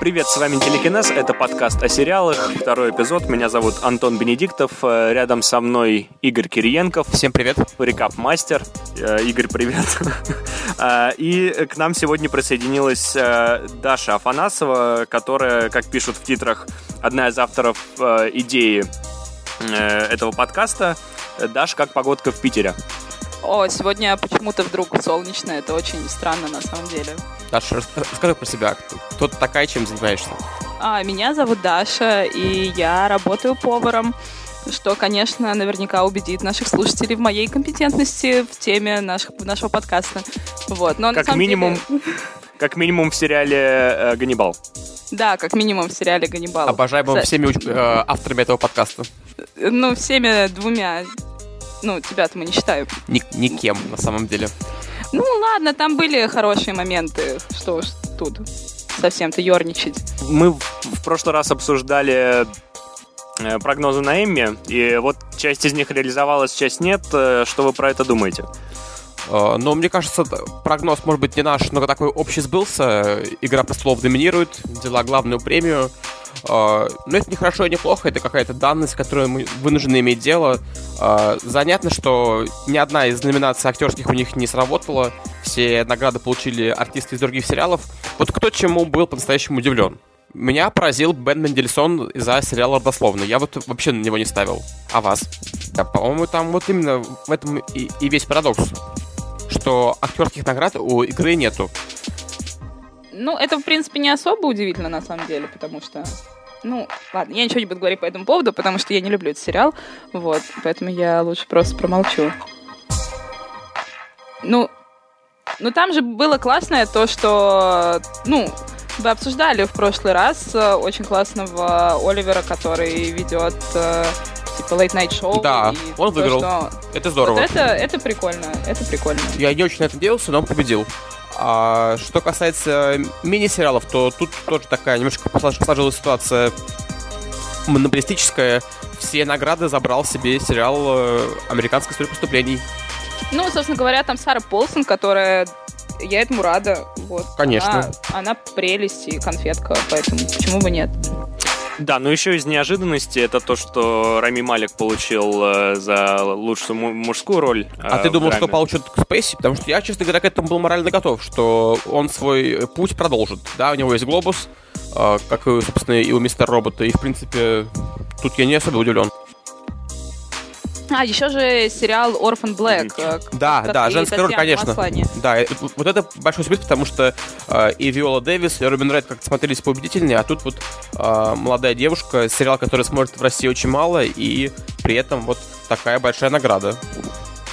Привет, с вами Телекинез, это подкаст о сериалах, второй эпизод, меня зовут Антон Бенедиктов, э, рядом со мной Игорь Кириенков. Всем привет. Рекап-мастер. Э, Игорь, привет. Э, и к нам сегодня присоединилась Даша Афанасова, которая, как пишут в титрах, одна из авторов идеи этого подкаста. Даш, как погодка в Питере? О, сегодня почему-то вдруг солнечно, это очень странно на самом деле. Даша, расскажи про себя. Кто ты такая, чем занимаешься? А, меня зовут Даша, и я работаю поваром что, конечно, наверняка убедит наших слушателей в моей компетентности в теме наших, нашего подкаста. Вот. Но как минимум, деле... как минимум в сериале э, «Ганнибал». Да, как минимум в сериале «Ганнибал». Обожаемым всеми э, авторами этого подкаста. Ну, всеми двумя. Ну, тебя-то мы не считаем. Ни, никем, на самом деле. Ну ладно, там были хорошие моменты. Что уж тут совсем-то ерничать. Мы в прошлый раз обсуждали э, прогнозы на Эмми, и вот часть из них реализовалась, часть нет. Э, что вы про это думаете? Э, но мне кажется, прогноз, может быть, не наш, но такой общий сбылся. Игра престолов доминирует, взяла главную премию. А, но это не хорошо и не плохо, это какая-то данность, с которой мы вынуждены иметь дело. А, занятно, что ни одна из номинаций актерских у них не сработала. Все награды получили артисты из других сериалов. Вот кто чему был по-настоящему удивлен? Меня поразил Бен Мендельсон за сериал «Родословно». Я вот вообще на него не ставил. А вас? Да, по-моему, там вот именно в этом и, и весь парадокс. Что актерских наград у игры нету. Ну, это, в принципе, не особо удивительно, на самом деле, потому что... Ну, ладно, я ничего не буду говорить по этому поводу, потому что я не люблю этот сериал, вот, поэтому я лучше просто промолчу. Ну, ну там же было классное то, что, ну, вы обсуждали в прошлый раз э, очень классного Оливера, который ведет э, типа Late Night Show. Да, он выиграл. Что... Это здорово. Вот это, это прикольно, это прикольно. Я не очень на это делался, но он победил. А что касается мини-сериалов, то тут тоже такая немножко сложилась ситуация монополистическая. Все награды забрал себе сериал э, «Американская история преступлений». Ну, собственно говоря, там Сара Полсон, которая я этому рада. Вот. Конечно. Она, она прелесть и конфетка, поэтому почему бы нет? Да, но еще из неожиданности это то, что Рами Малик получил э, за лучшую мужскую роль. Э, а ты думал, драме. что получит Спейси? Потому что я, честно говоря, к этому был морально готов, что он свой путь продолжит. Да, у него есть глобус, э, как, и, собственно, и у мистера Робота. И, в принципе, тут я не особо удивлен. А, еще же сериал Orphan Black. Э, да, да, женская роль, конечно. Маслане. Да, вот это большой сюрприз, потому что э, и Виола Дэвис, и Робин Райт как-то смотрелись поубедительнее, а тут вот э, молодая девушка, сериал, который смотрит в России очень мало, и при этом вот такая большая награда.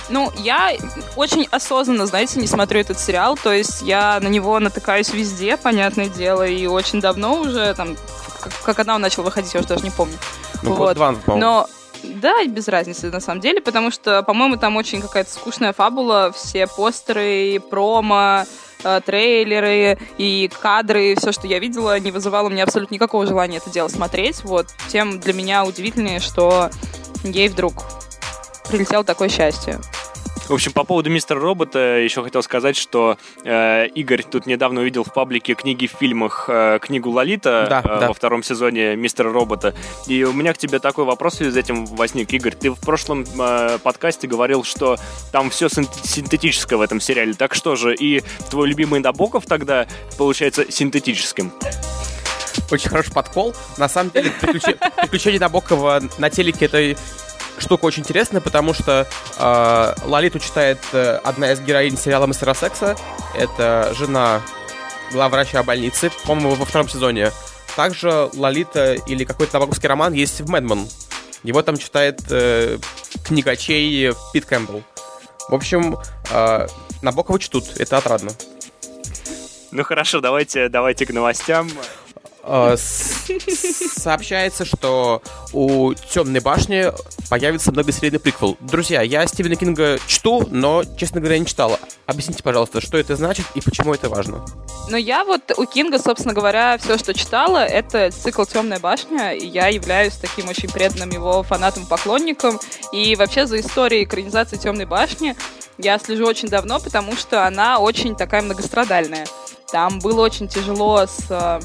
Ну, я очень осознанно, знаете, не смотрю этот сериал, то есть я на него натыкаюсь везде, понятное дело, и очень давно уже, там, как, как она начала выходить, я уже даже не помню. Ну, вот. Два, Но да, без разницы на самом деле, потому что, по-моему, там очень какая-то скучная фабула, все постеры, промо, э, трейлеры и кадры, все, что я видела, не вызывало мне абсолютно никакого желания это дело смотреть. Вот. Тем для меня удивительнее, что ей вдруг прилетело такое счастье. В общем, по поводу Мистера Робота еще хотел сказать, что э, Игорь тут недавно увидел в паблике книги в фильмах э, книгу Лолита да, э, да. во втором сезоне Мистера Робота. И у меня к тебе такой вопрос с этим возник. Игорь, ты в прошлом э, подкасте говорил, что там все синтетическое в этом сериале. Так что же, и твой любимый Набоков тогда получается синтетическим? Очень хороший подкол. На самом деле, приключения Набокова на телеке это штука очень интересная, потому что э, Лолиту читает э, одна из героинь сериала «Мастера секса». Это жена главврача больницы, по-моему, во втором сезоне. Также Лолита или какой-то табаковский роман есть в «Мэдман». Его там читает э, книгачей Пит Кэмпбелл. В общем, э, Набокова чтут, это отрадно. Ну хорошо, давайте, давайте к новостям. Э, сообщается, что у Темной башни появится многосерийный приквел. Друзья, я Стивена Кинга чту, но, честно говоря, не читала. Объясните, пожалуйста, что это значит и почему это важно? Ну, я вот у Кинга, собственно говоря, все, что читала, это цикл «Темная башня», и я являюсь таким очень преданным его фанатом-поклонником. И вообще за историей экранизации «Темной башни» я слежу очень давно, потому что она очень такая многострадальная. Там было очень тяжело с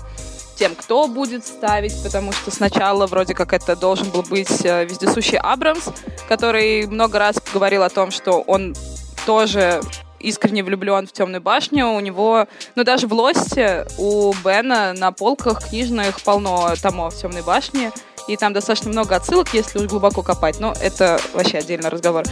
тем, кто будет ставить, потому что сначала вроде как это должен был быть э, вездесущий Абрамс, который много раз говорил о том, что он тоже искренне влюблен в Темную башню. У него, ну даже в Лосте у Бена на полках книжных полно томов Темной башни. И там достаточно много отсылок, если уж глубоко копать. Но это вообще отдельный разговор.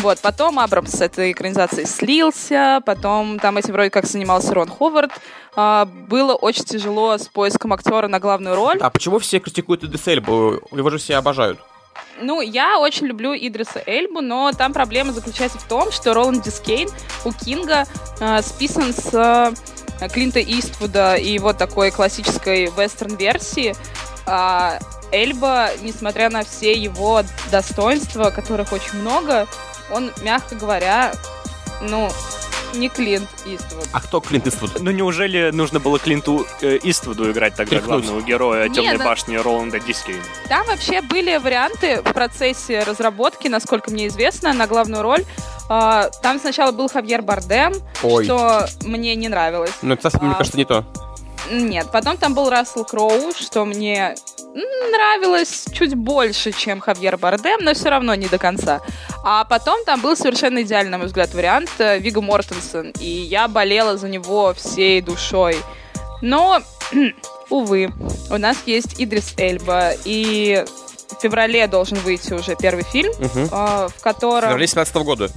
Вот, потом Абрамс с этой экранизацией слился, потом там этим вроде как занимался Рон Ховард. А, было очень тяжело с поиском актера на главную роль. А почему все критикуют Идриса Эльбу? Его же все обожают. Ну, я очень люблю Идриса Эльбу, но там проблема заключается в том, что Роланд Дискейн у Кинга э, списан с э, Клинта Иствуда и его такой классической вестерн-версии. А Эльба, несмотря на все его достоинства, которых очень много, он, мягко говоря, ну, не Клинт Иствуд. А кто Клинт Иствуд? Ну неужели нужно было Клинту э, Иствуду играть тогда Тряхнуть. главного героя Темной Нет, башни Роланда Дискейна? Там вообще были варианты в процессе разработки, насколько мне известно, на главную роль. Э, там сначала был Хавьер Бардем, Ой. что мне не нравилось. Ну это, а, мне кажется, не то. Нет, потом там был Рассел Кроу, что мне нравилось чуть больше, чем Хавьер Бардем, но все равно не до конца. А потом там был совершенно идеальный, на мой взгляд, вариант э, Вига Мортенсен, и я болела за него всей душой. Но, увы, у нас есть Идрис Эльба, и в феврале должен выйти уже первый фильм, угу. в котором... В феврале 17 года.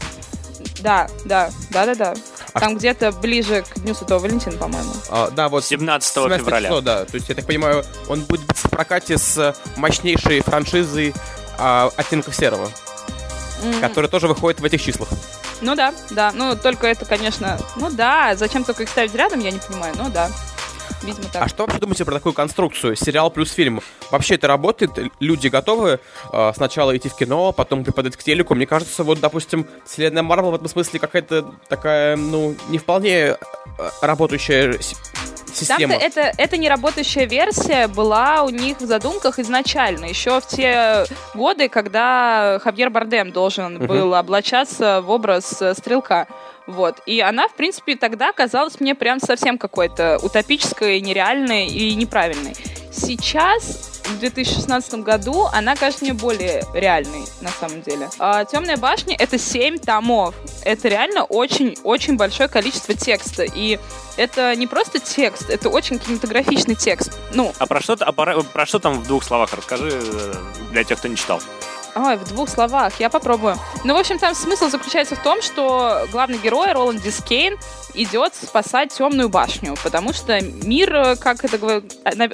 Да, да, да, да, да. А Там где-то ближе к Дню Святого Валентина, по-моему. А, да, вот 17, 17 февраля. Число, да. То есть, я так понимаю, он будет в прокате с мощнейшей франшизой а, «Оттенков серого», mm-hmm. которая тоже выходит в этих числах. Ну да, да. Ну, только это, конечно... Ну да, зачем только их ставить рядом, я не понимаю. Ну да. Видимо, так. А что вообще думаете про такую конструкцию? Сериал плюс фильм. Вообще это работает? Люди готовы э, сначала идти в кино, потом припадать к телеку? Мне кажется, вот, допустим, вселенная Марвел в этом смысле какая-то такая, ну, не вполне э, работающая система. Там-то это, это не работающая версия была у них в задумках изначально, еще в те годы, когда Хавьер Бардем должен uh-huh. был облачаться в образ э, стрелка. Вот. И она, в принципе, тогда казалась мне прям совсем какой-то утопической, нереальной и неправильной. Сейчас, в 2016 году, она кажется мне более реальной, на самом деле. А, «Темная башня» — это 7 томов. Это реально очень-очень большое количество текста. И это не просто текст, это очень кинематографичный текст. Ну. А про что, а про, про что там в двух словах расскажи э, для тех, кто не читал? Ой, в двух словах, я попробую. Ну, в общем, там смысл заключается в том, что главный герой Роланд Дискейн идет спасать темную башню, потому что мир, как это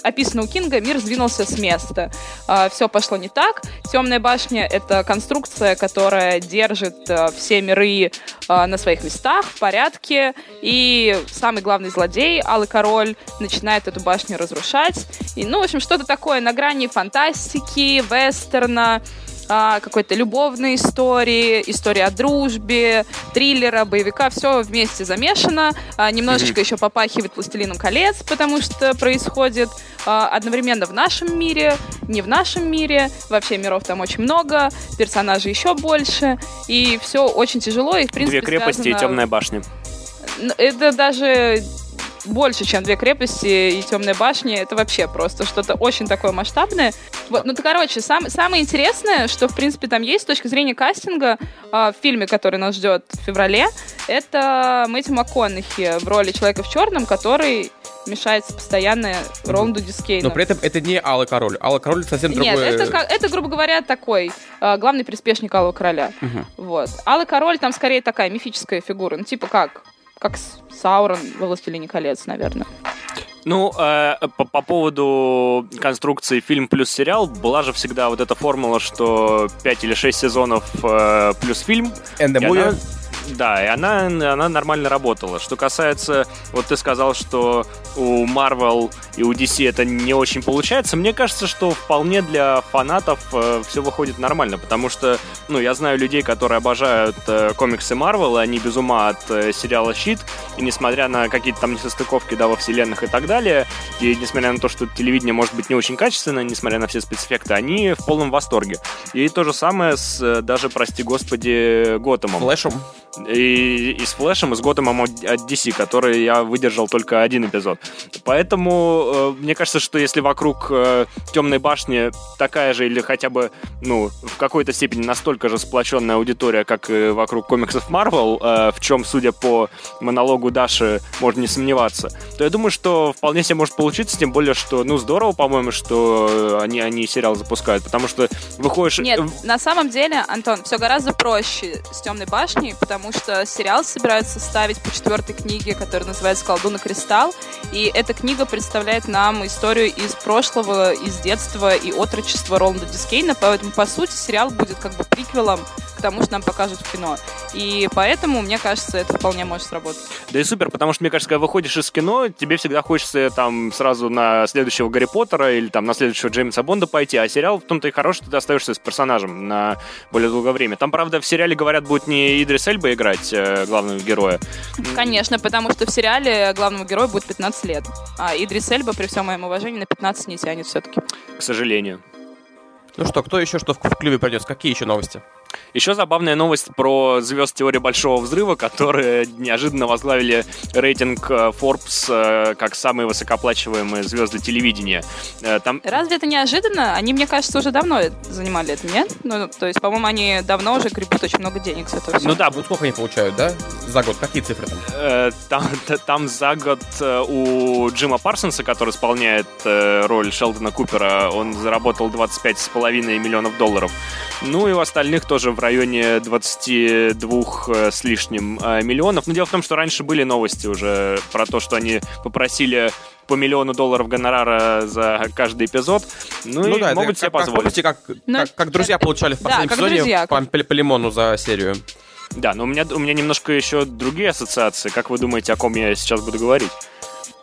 описано у Кинга, мир сдвинулся с места. А, Все пошло не так. Темная башня — это конструкция, которая держит а, все миры а, на своих местах, в порядке, и самый главный злодей, Алый Король, начинает эту башню разрушать. И, ну, в общем, что-то такое на грани фантастики, вестерна, а, какой-то любовной истории, истории о дружбе, триллера, боевика, все вместе замешано. А, немножечко mm-hmm. еще попахивает «Пластилином колец», потому что происходит а, одновременно в нашем мире, не в нашем мире. Вообще миров там очень много, персонажей еще больше, и все очень тяжело. И, в принципе, Две крепости связано... и темная башня. Это даже больше, чем две крепости и темная башня. Это вообще просто что-то очень такое масштабное. Вот, ну, то, короче, сам, самое интересное, что, в принципе, там есть с точки зрения кастинга э, в фильме, который нас ждет в феврале, это Мэтью МакКонахи в роли Человека в черном, который мешается постоянно Роланду Дискейну. Но при этом это не Алый Король. Алый Король совсем другой. Нет, это, это, грубо говоря, такой э, главный приспешник Алого Короля. Угу. Вот. Алый Король там скорее такая мифическая фигура. Ну, типа как как Саурон во «Властелине колец», наверное. Ну, э, по, по поводу конструкции фильм плюс сериал, была же всегда вот эта формула, что 5 или 6 сезонов э, плюс фильм. And the movie. Она, да, и она, она нормально работала. Что касается, вот ты сказал, что у Marvel и у DC это не очень получается, мне кажется, что вполне для фанатов э, все выходит нормально, потому что, ну, я знаю людей, которые обожают э, комиксы Marvel, и они без ума от э, сериала «Щит», и несмотря на какие-то там несостыковки, да, во вселенных и так далее, и несмотря на то, что телевидение может быть не очень качественное, несмотря на все спецэффекты, они в полном восторге. И то же самое с даже, прости господи, Готэмом. Флэшем? И, и с Флэшем, и с Готэмом от DC, который я выдержал только один эпизод. Поэтому э, мне кажется, что если вокруг э, Темной башни такая же или хотя бы, ну, в какой-то степени настолько же сплоченная аудитория, как и вокруг комиксов Marvel, э, в чем, судя по монологу Даши, можно не сомневаться, то я думаю, что вполне себе может получиться, тем более, что, ну, здорово, по-моему, что они, они сериал запускают, потому что выходишь... Нет, на самом деле, Антон, все гораздо проще с Темной башней, потому что сериал собираются ставить по четвертой книге, которая называется «Колдун и кристалл», и эта книга представляет нам историю из прошлого, из детства и отрочества Роланда Дискейна, поэтому, по сути, сериал будет как бы приквелом к тому, что нам покажут в кино. И поэтому, мне кажется, это вполне может сработать. Да и супер, потому что, мне кажется, когда выходишь из кино, тебе всегда хочется там сразу на следующего Гарри Поттера или там на следующего Джеймса Бонда пойти, а сериал в том-то и хорош, что ты остаешься с персонажем на более долгое время. Там, правда, в сериале, говорят, будет не Идрис Эльба играть э, главного героя. Конечно, потому что в сериале главному герою будет 15 лет, а Идрис Эльба, при всем моем уважении, на 15 не тянет все-таки. К сожалению. Ну что, кто еще что в клюве принес? Какие еще новости? Еще забавная новость про звезд теории Большого Взрыва, которые неожиданно возглавили рейтинг э, Forbes э, как самые высокооплачиваемые звезды телевидения. Э, там... Разве это неожиданно? Они, мне кажется, уже давно занимали это, нет? Ну, то есть, по-моему, они давно уже гребут очень много денег с этого всего. Ну да, вот сколько они получают, да? За год? Какие цифры там? Там, там за год у Джима Парсонса, который исполняет роль Шелдона Купера, он заработал 25,5 миллионов долларов. Ну и у остальных тоже тоже в районе 22 э, с лишним э, миллионов. Но дело в том, что раньше были новости уже про то, что они попросили по миллиону долларов гонорара за каждый эпизод. Ну, ну и да, могут себе как, позволить. Помните, как, Но... как, как друзья получали в последнем да, сезоне друзья. по, по, по лимону за серию. Да, но у меня, у меня немножко еще другие ассоциации. Как вы думаете, о ком я сейчас буду говорить?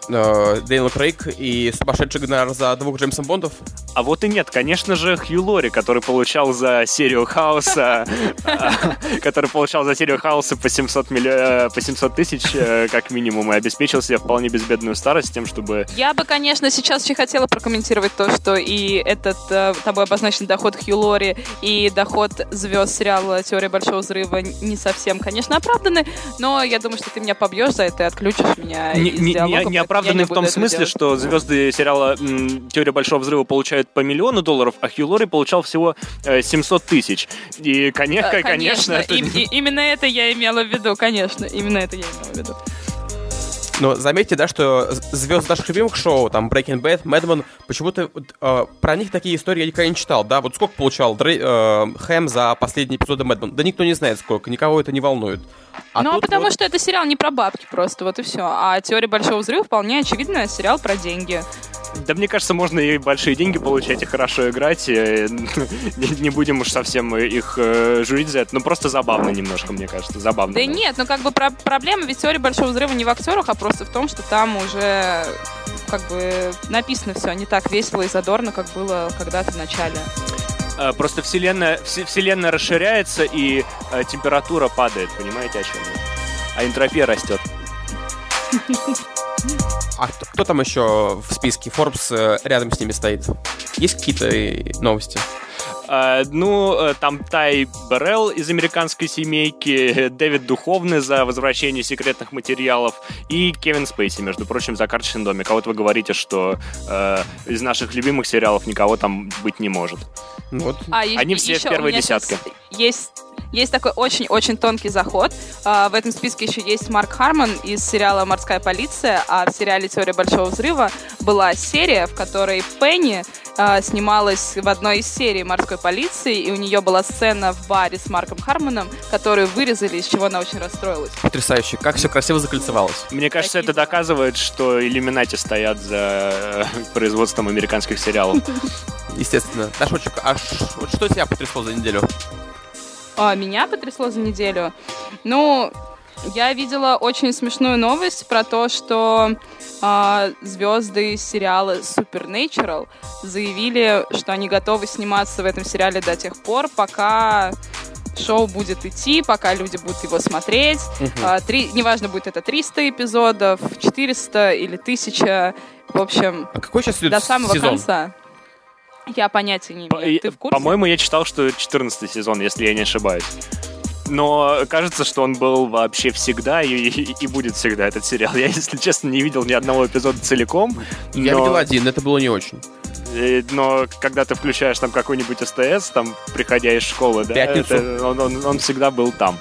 Э, Дэниел Крейг и сумасшедший гонорар за двух Джеймсом Бондов? А вот и нет. Конечно же, Хью Лори, который получал за серию Хаоса, который получал за серию Хаоса по 700 э, по 700 тысяч, э, как минимум, и обеспечил себе вполне безбедную старость тем, чтобы... Я бы, конечно, сейчас очень хотела прокомментировать то, что и этот э, тобой обозначенный доход Хью Лори и доход звезд сериала «Теория большого взрыва» не совсем, конечно, оправданы, но я думаю, что ты меня побьешь за это и отключишь меня из диалога. Не, оправданы в том смысле, делать. что звезды сериала «Теория большого взрыва» получают по миллиону долларов, а Хью Лори получал всего 700 э, тысяч. И, конечно, э, конечно, это... и, именно это я имела в виду, конечно, именно это я имела в виду. Но заметьте, да, что звезд наших любимых шоу, там, Breaking Bad, Madman, почему-то э, про них такие истории я никогда не читал, да? Вот сколько получал Дрей, э, Хэм за последние эпизоды Madman? Да никто не знает сколько, никого это не волнует. А ну, а потому вот... что это сериал не про бабки просто, вот и все. А «Теория большого взрыва» вполне очевидно сериал про деньги. Да мне кажется, можно и большие деньги получать, и хорошо играть. И не будем уж совсем их э, журить за это. Ну, просто забавно немножко, мне кажется. Забавно. Да нет, ну как бы про проблема ведь теория Большого Взрыва не в актерах, а просто в том, что там уже как бы написано все не так весело и задорно, как было когда-то в начале. Э, просто вселенная, вселенная расширяется, и э, температура падает, понимаете, о чем я? А энтропия растет. А кто, кто там еще в списке? Forbes э, рядом с ними стоит. Есть какие-то э, новости? Uh, ну, э, там Тай Берел из американской семейки, Дэвид Духовный за возвращение секретных материалов и Кевин Спейси, между прочим, за карточный домик. А вот вы говорите, что uh, из наших любимых сериалов никого там быть не может. Вот. А, Они все в первой десятке. Есть есть такой очень-очень тонкий заход. А, в этом списке еще есть Марк Хармон из сериала «Морская полиция», а в сериале «Теория большого взрыва» была серия, в которой Пенни а, снималась в одной из серий «Морской полиции», и у нее была сцена в баре с Марком Хармоном, которую вырезали, из чего она очень расстроилась. Потрясающе. Как все красиво закольцевалось. Мне кажется, Такие... это доказывает, что иллюминати стоят за э, производством американских сериалов. Естественно. Дашочек, а что тебя потрясло за неделю? а, меня потрясло за неделю. Ну, я видела очень смешную новость про то, что а, звезды сериала Supernatural заявили, что они готовы сниматься в этом сериале до тех пор, пока шоу будет идти, пока люди будут его смотреть. А, три, неважно, будет это 300 эпизодов, 400 или 1000. В общем, а какой сейчас до самого сезон? конца. Я понятия не имею. Ты в курсе? По-моему, я читал, что 14 сезон, если я не ошибаюсь. Но кажется, что он был вообще всегда и, и, и будет всегда этот сериал. Я, если честно, не видел ни одного эпизода целиком. Я но... видел один, это было не очень. Но когда ты включаешь там какой-нибудь СТС, там, приходя из школы, да, это, он, он, он всегда был там.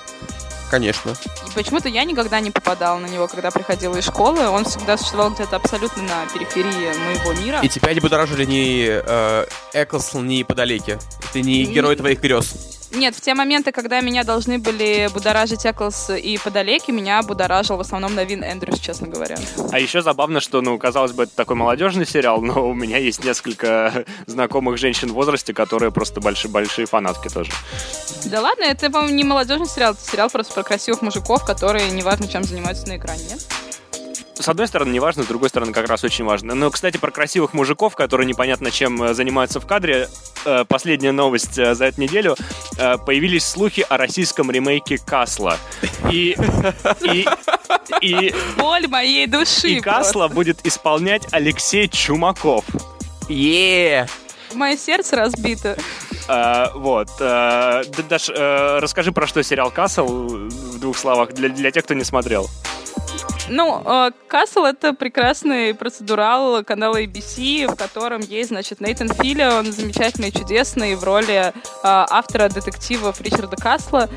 Конечно. И почему-то я никогда не попадала на него, когда приходила из школы. Он всегда существовал где-то абсолютно на периферии моего мира. И тебя не будоражили ни э, Эклс, ни Подалеки. Ты не герой твоих грез. Нет, в те моменты, когда меня должны были будоражить Эклс и Подалеки, меня будоражил в основном Новин Эндрюс, честно говоря. А еще забавно, что, ну, казалось бы, это такой молодежный сериал, но у меня есть несколько знакомых женщин в возрасте, которые просто большие-большие фанатки тоже. Да ладно, это, по-моему, не молодежный сериал, это сериал просто про красивых мужиков, которые неважно чем занимаются на экране, нет? С одной стороны, не важно, с другой стороны, как раз очень важно. Но, кстати, про красивых мужиков, которые непонятно чем э, занимаются в кадре, э, последняя новость э, за эту неделю. Появились слухи о российском ремейке Касла. И... и и Боль моей души. И Касла будет исполнять Алексей Чумаков. Е! Мое сердце разбито. Uh, вот. Uh, Даш, uh, расскажи, про что сериал Касл в двух словах для, для тех, кто не смотрел. Ну, Касл — это прекрасный процедурал канала ABC, в котором есть, значит, Нейтан Филли, он замечательный, чудесный в роли автора детективов Ричарда Касла,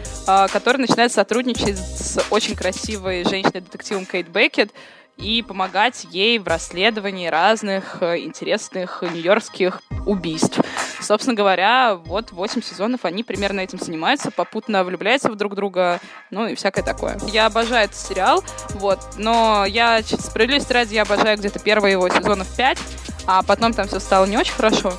который начинает сотрудничать с очень красивой женщиной-детективом Кейт Беккет, и помогать ей в расследовании разных э, интересных нью-йоркских убийств. Собственно говоря, вот 8 сезонов они примерно этим занимаются, попутно влюбляются в друг друга, ну и всякое такое. Я обожаю этот сериал, вот, но я, справедливости ради, я обожаю где-то первые его сезонов 5, а потом там все стало не очень хорошо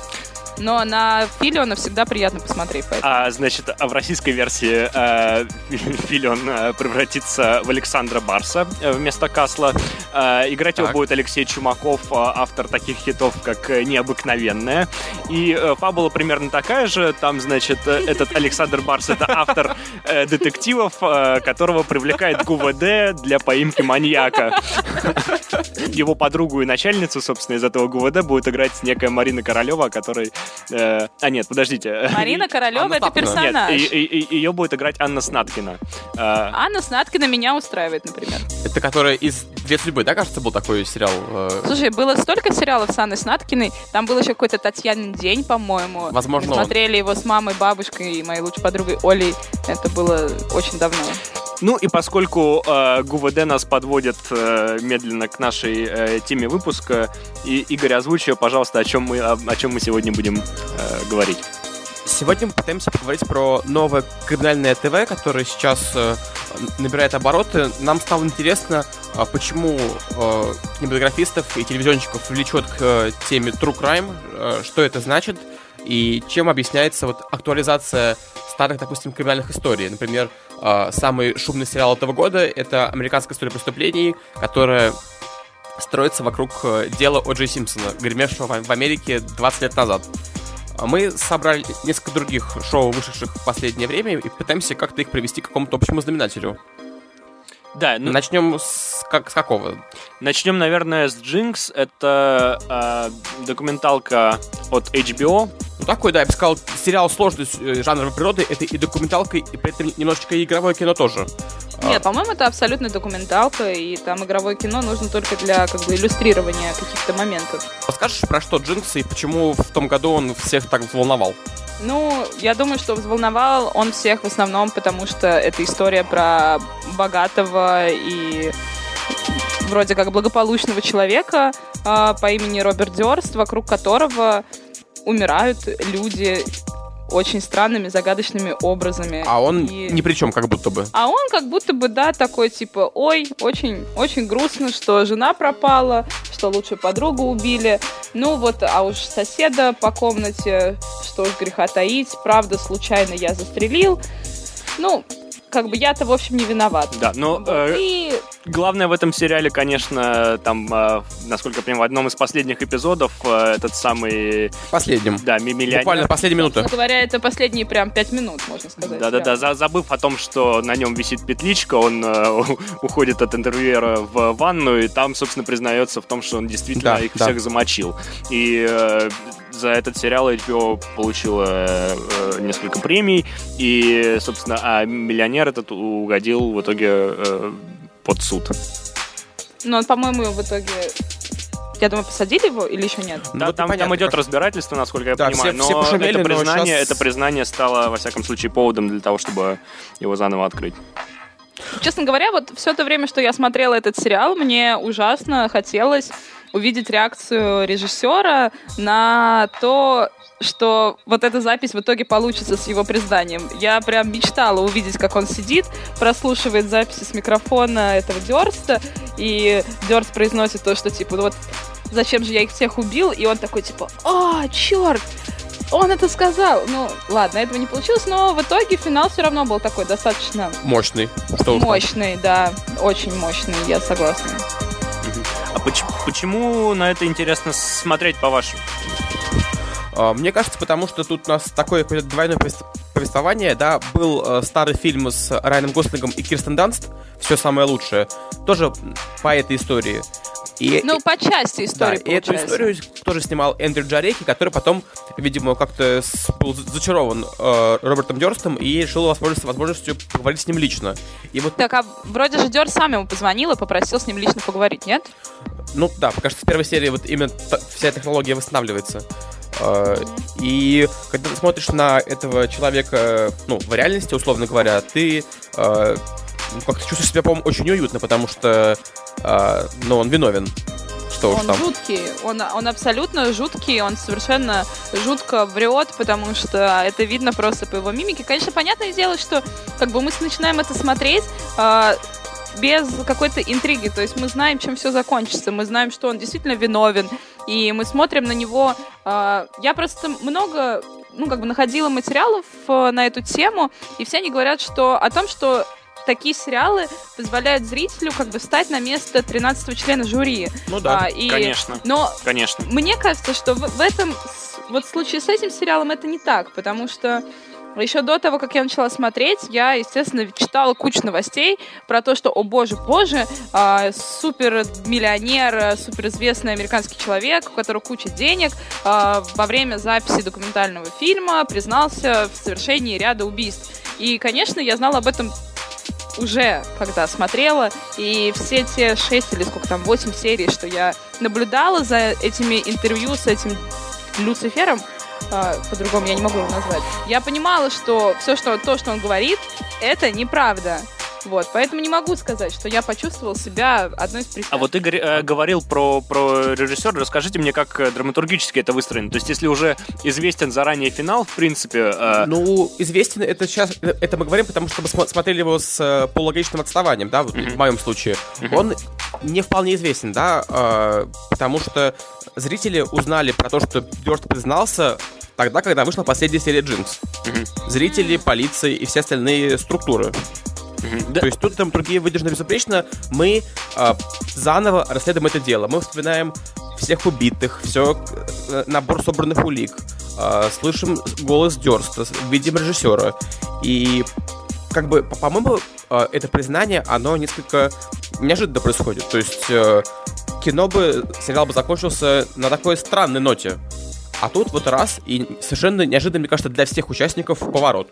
но на Филиона всегда приятно посмотреть. Поэтому. А, значит, а в российской версии э, Филион э, превратится в Александра Барса э, вместо Касла. Э, играть так. его будет Алексей Чумаков, э, автор таких хитов, как «Необыкновенная». И э, фабула примерно такая же. Там, значит, этот Александр Барс — это автор э, детективов, э, которого привлекает ГУВД для поимки маньяка. Его подругу и начальницу, собственно, из этого ГУВД будет играть некая Марина Королева, которой Э, а, нет, подождите. Марина Королева это персонаж. Нет, ее будет играть Анна Снаткина. Э, Анна Снаткина меня устраивает, например. Это которая из «Две судьбы», да, кажется, был такой сериал? Э? Слушай, было столько сериалов с Анной Снаткиной. Там был еще какой-то Татьянин день, по-моему. Возможно. Мы смотрели его с мамой, бабушкой и моей лучшей подругой Олей. Это было очень давно. Ну и поскольку э, ГУВД нас подводит э, медленно к нашей э, теме выпуска, и Игорь, озвучи, пожалуйста, о чем мы, о, о чем мы сегодня будем э, говорить. Сегодня мы пытаемся поговорить про новое криминальное ТВ, которое сейчас э, набирает обороты. Нам стало интересно, э, почему э, кинематографистов и телевизионщиков влечет к э, теме True Crime, э, что это значит, и чем объясняется вот актуализация старых, допустим, криминальных историй. Например, самый шумный сериал этого года — это «Американская история преступлений», которая строится вокруг э, дела О. Джей Симпсона, гремевшего в Америке 20 лет назад. А мы собрали несколько других шоу, вышедших в последнее время, и пытаемся как-то их привести к какому-то общему знаменателю. Да, ну... Начнем с, как, с какого? Начнем, наверное, с Джинкс. Это э, документалка от HBO. Ну, такой, да, я бы сказал, сериал сложный э, жанровой природы. Это и документалка, и при этом немножечко и игровое кино тоже. Нет, по-моему, это абсолютно документалка, и там игровое кино нужно только для как бы иллюстрирования каких-то моментов. Расскажешь, про что Джинкс и почему в том году он всех так взволновал? Ну, я думаю, что взволновал он всех в основном, потому что это история про богатого и вроде как благополучного человека э, по имени Роберт Дёрст, вокруг которого умирают люди очень странными, загадочными образами. А он и... ни при чем, как будто бы. А он как будто бы, да, такой типа, ой, очень, очень грустно, что жена пропала, что лучшую подругу убили. Ну вот, а уж соседа по комнате, что уж греха таить, правда, случайно я застрелил. Ну, как бы я-то, в общем, не виноват. Да, но вот. э, и... главное в этом сериале, конечно, там, э, насколько я понимаю, в одном из последних эпизодов э, этот самый... Последним. Да, миллионер. Буквально последние минуты. говоря, это последние прям пять минут, можно сказать. Да-да-да, за, забыв о том, что на нем висит петличка, он э, уходит от интервьюера в ванну, и там, собственно, признается в том, что он действительно да, их да. всех замочил. И э, за этот сериал HBO получила э, несколько премий, и, собственно, а миллионер этот угодил в итоге э, под суд. Ну, он, по-моему, в итоге я думаю, посадили его или еще нет? Да, ну, там, там идет как... разбирательство, насколько я да, понимаю. Все, но все пошумели, это признание, но сейчас... это признание стало, во всяком случае, поводом для того, чтобы его заново открыть. Честно говоря, вот все то время, что я смотрела этот сериал, мне ужасно хотелось увидеть реакцию режиссера на то, что вот эта запись в итоге получится с его признанием. Я прям мечтала увидеть, как он сидит, прослушивает записи с микрофона этого Дёрста, и Дёрст произносит то, что типа, вот зачем же я их всех убил, и он такой типа, о, черт, он это сказал. Ну, ладно, этого не получилось, но в итоге финал все равно был такой достаточно... Мощный. Что мощный, да. Очень мощный, я согласна. А почему, почему на это интересно смотреть, по-вашему? А, мне кажется, потому что тут у нас такое какое-то двойное повествование, да, был э, старый фильм с Райаном Гослингом и Кирстен Данст «Все самое лучшее», тоже по этой истории. И, ну, по части истории, Да, и эту историю тоже снимал Эндрю Джареки, который потом, видимо, как-то был зачарован э, Робертом Дёрстом и решил воспользоваться возможностью поговорить с ним лично. И вот... Так, а вроде же Дёрст сам ему позвонил и попросил с ним лично поговорить, нет? Ну, да, кажется, в первой серии вот именно вся технология восстанавливается. Э, и когда ты смотришь на этого человека, ну, в реальности, условно говоря, ты э, ну, как-то чувствуешь себя, по-моему, очень уютно, потому что, э, ну, он виновен. Что уж там. Он жуткий, он, он абсолютно жуткий, он совершенно жутко врет, потому что это видно просто по его мимике. Конечно, понятное дело, что как бы мы начинаем это смотреть, э, без какой-то интриги. То есть мы знаем, чем все закончится. Мы знаем, что он действительно виновен. И мы смотрим на него. Э, я просто много ну, как бы находила материалов э, на эту тему, и все они говорят, что о том, что такие сериалы позволяют зрителю как бы встать на место 13 члена жюри. Ну да, а, и... конечно. Но конечно. мне кажется, что в, в этом, вот в случае с этим сериалом это не так, потому что еще до того, как я начала смотреть, я, естественно, читала кучу новостей про то, что, о боже, боже, э, супер миллионер, суперизвестный американский человек, у которого куча денег, э, во время записи документального фильма признался в совершении ряда убийств. И, конечно, я знала об этом уже когда смотрела, и все те шесть или сколько там, восемь серий, что я наблюдала за этими интервью с этим Люцифером, э, по-другому я не могу его назвать, я понимала, что все, что, то, что он говорит, это неправда. Вот, поэтому не могу сказать, что я почувствовал себя одной из представителей. А вот Игорь э, говорил про, про режиссера. Расскажите мне, как э, драматургически это выстроено. То есть, если уже известен заранее финал, в принципе... Э... Ну, известен это сейчас... Это мы говорим, потому что мы смотрели его с э, полулогичным отставанием, да, вот mm-hmm. в моем случае. Mm-hmm. Он не вполне известен, да, э, потому что зрители узнали про то, что Дёрст признался тогда, когда вышла последняя серия Джинкс. Mm-hmm. Зрители, полиция и все остальные структуры. Да. То есть тут там другие выдержаны безупречно. Мы э, заново расследуем это дело. Мы вспоминаем всех убитых, все э, набор собранных улик, э, слышим голос Дерста, видим режиссера. И как бы, по-моему, э, это признание, оно несколько неожиданно происходит. То есть э, кино бы, сериал бы закончился на такой странной ноте. А тут вот раз, и совершенно неожиданно, мне кажется, для всех участников поворот.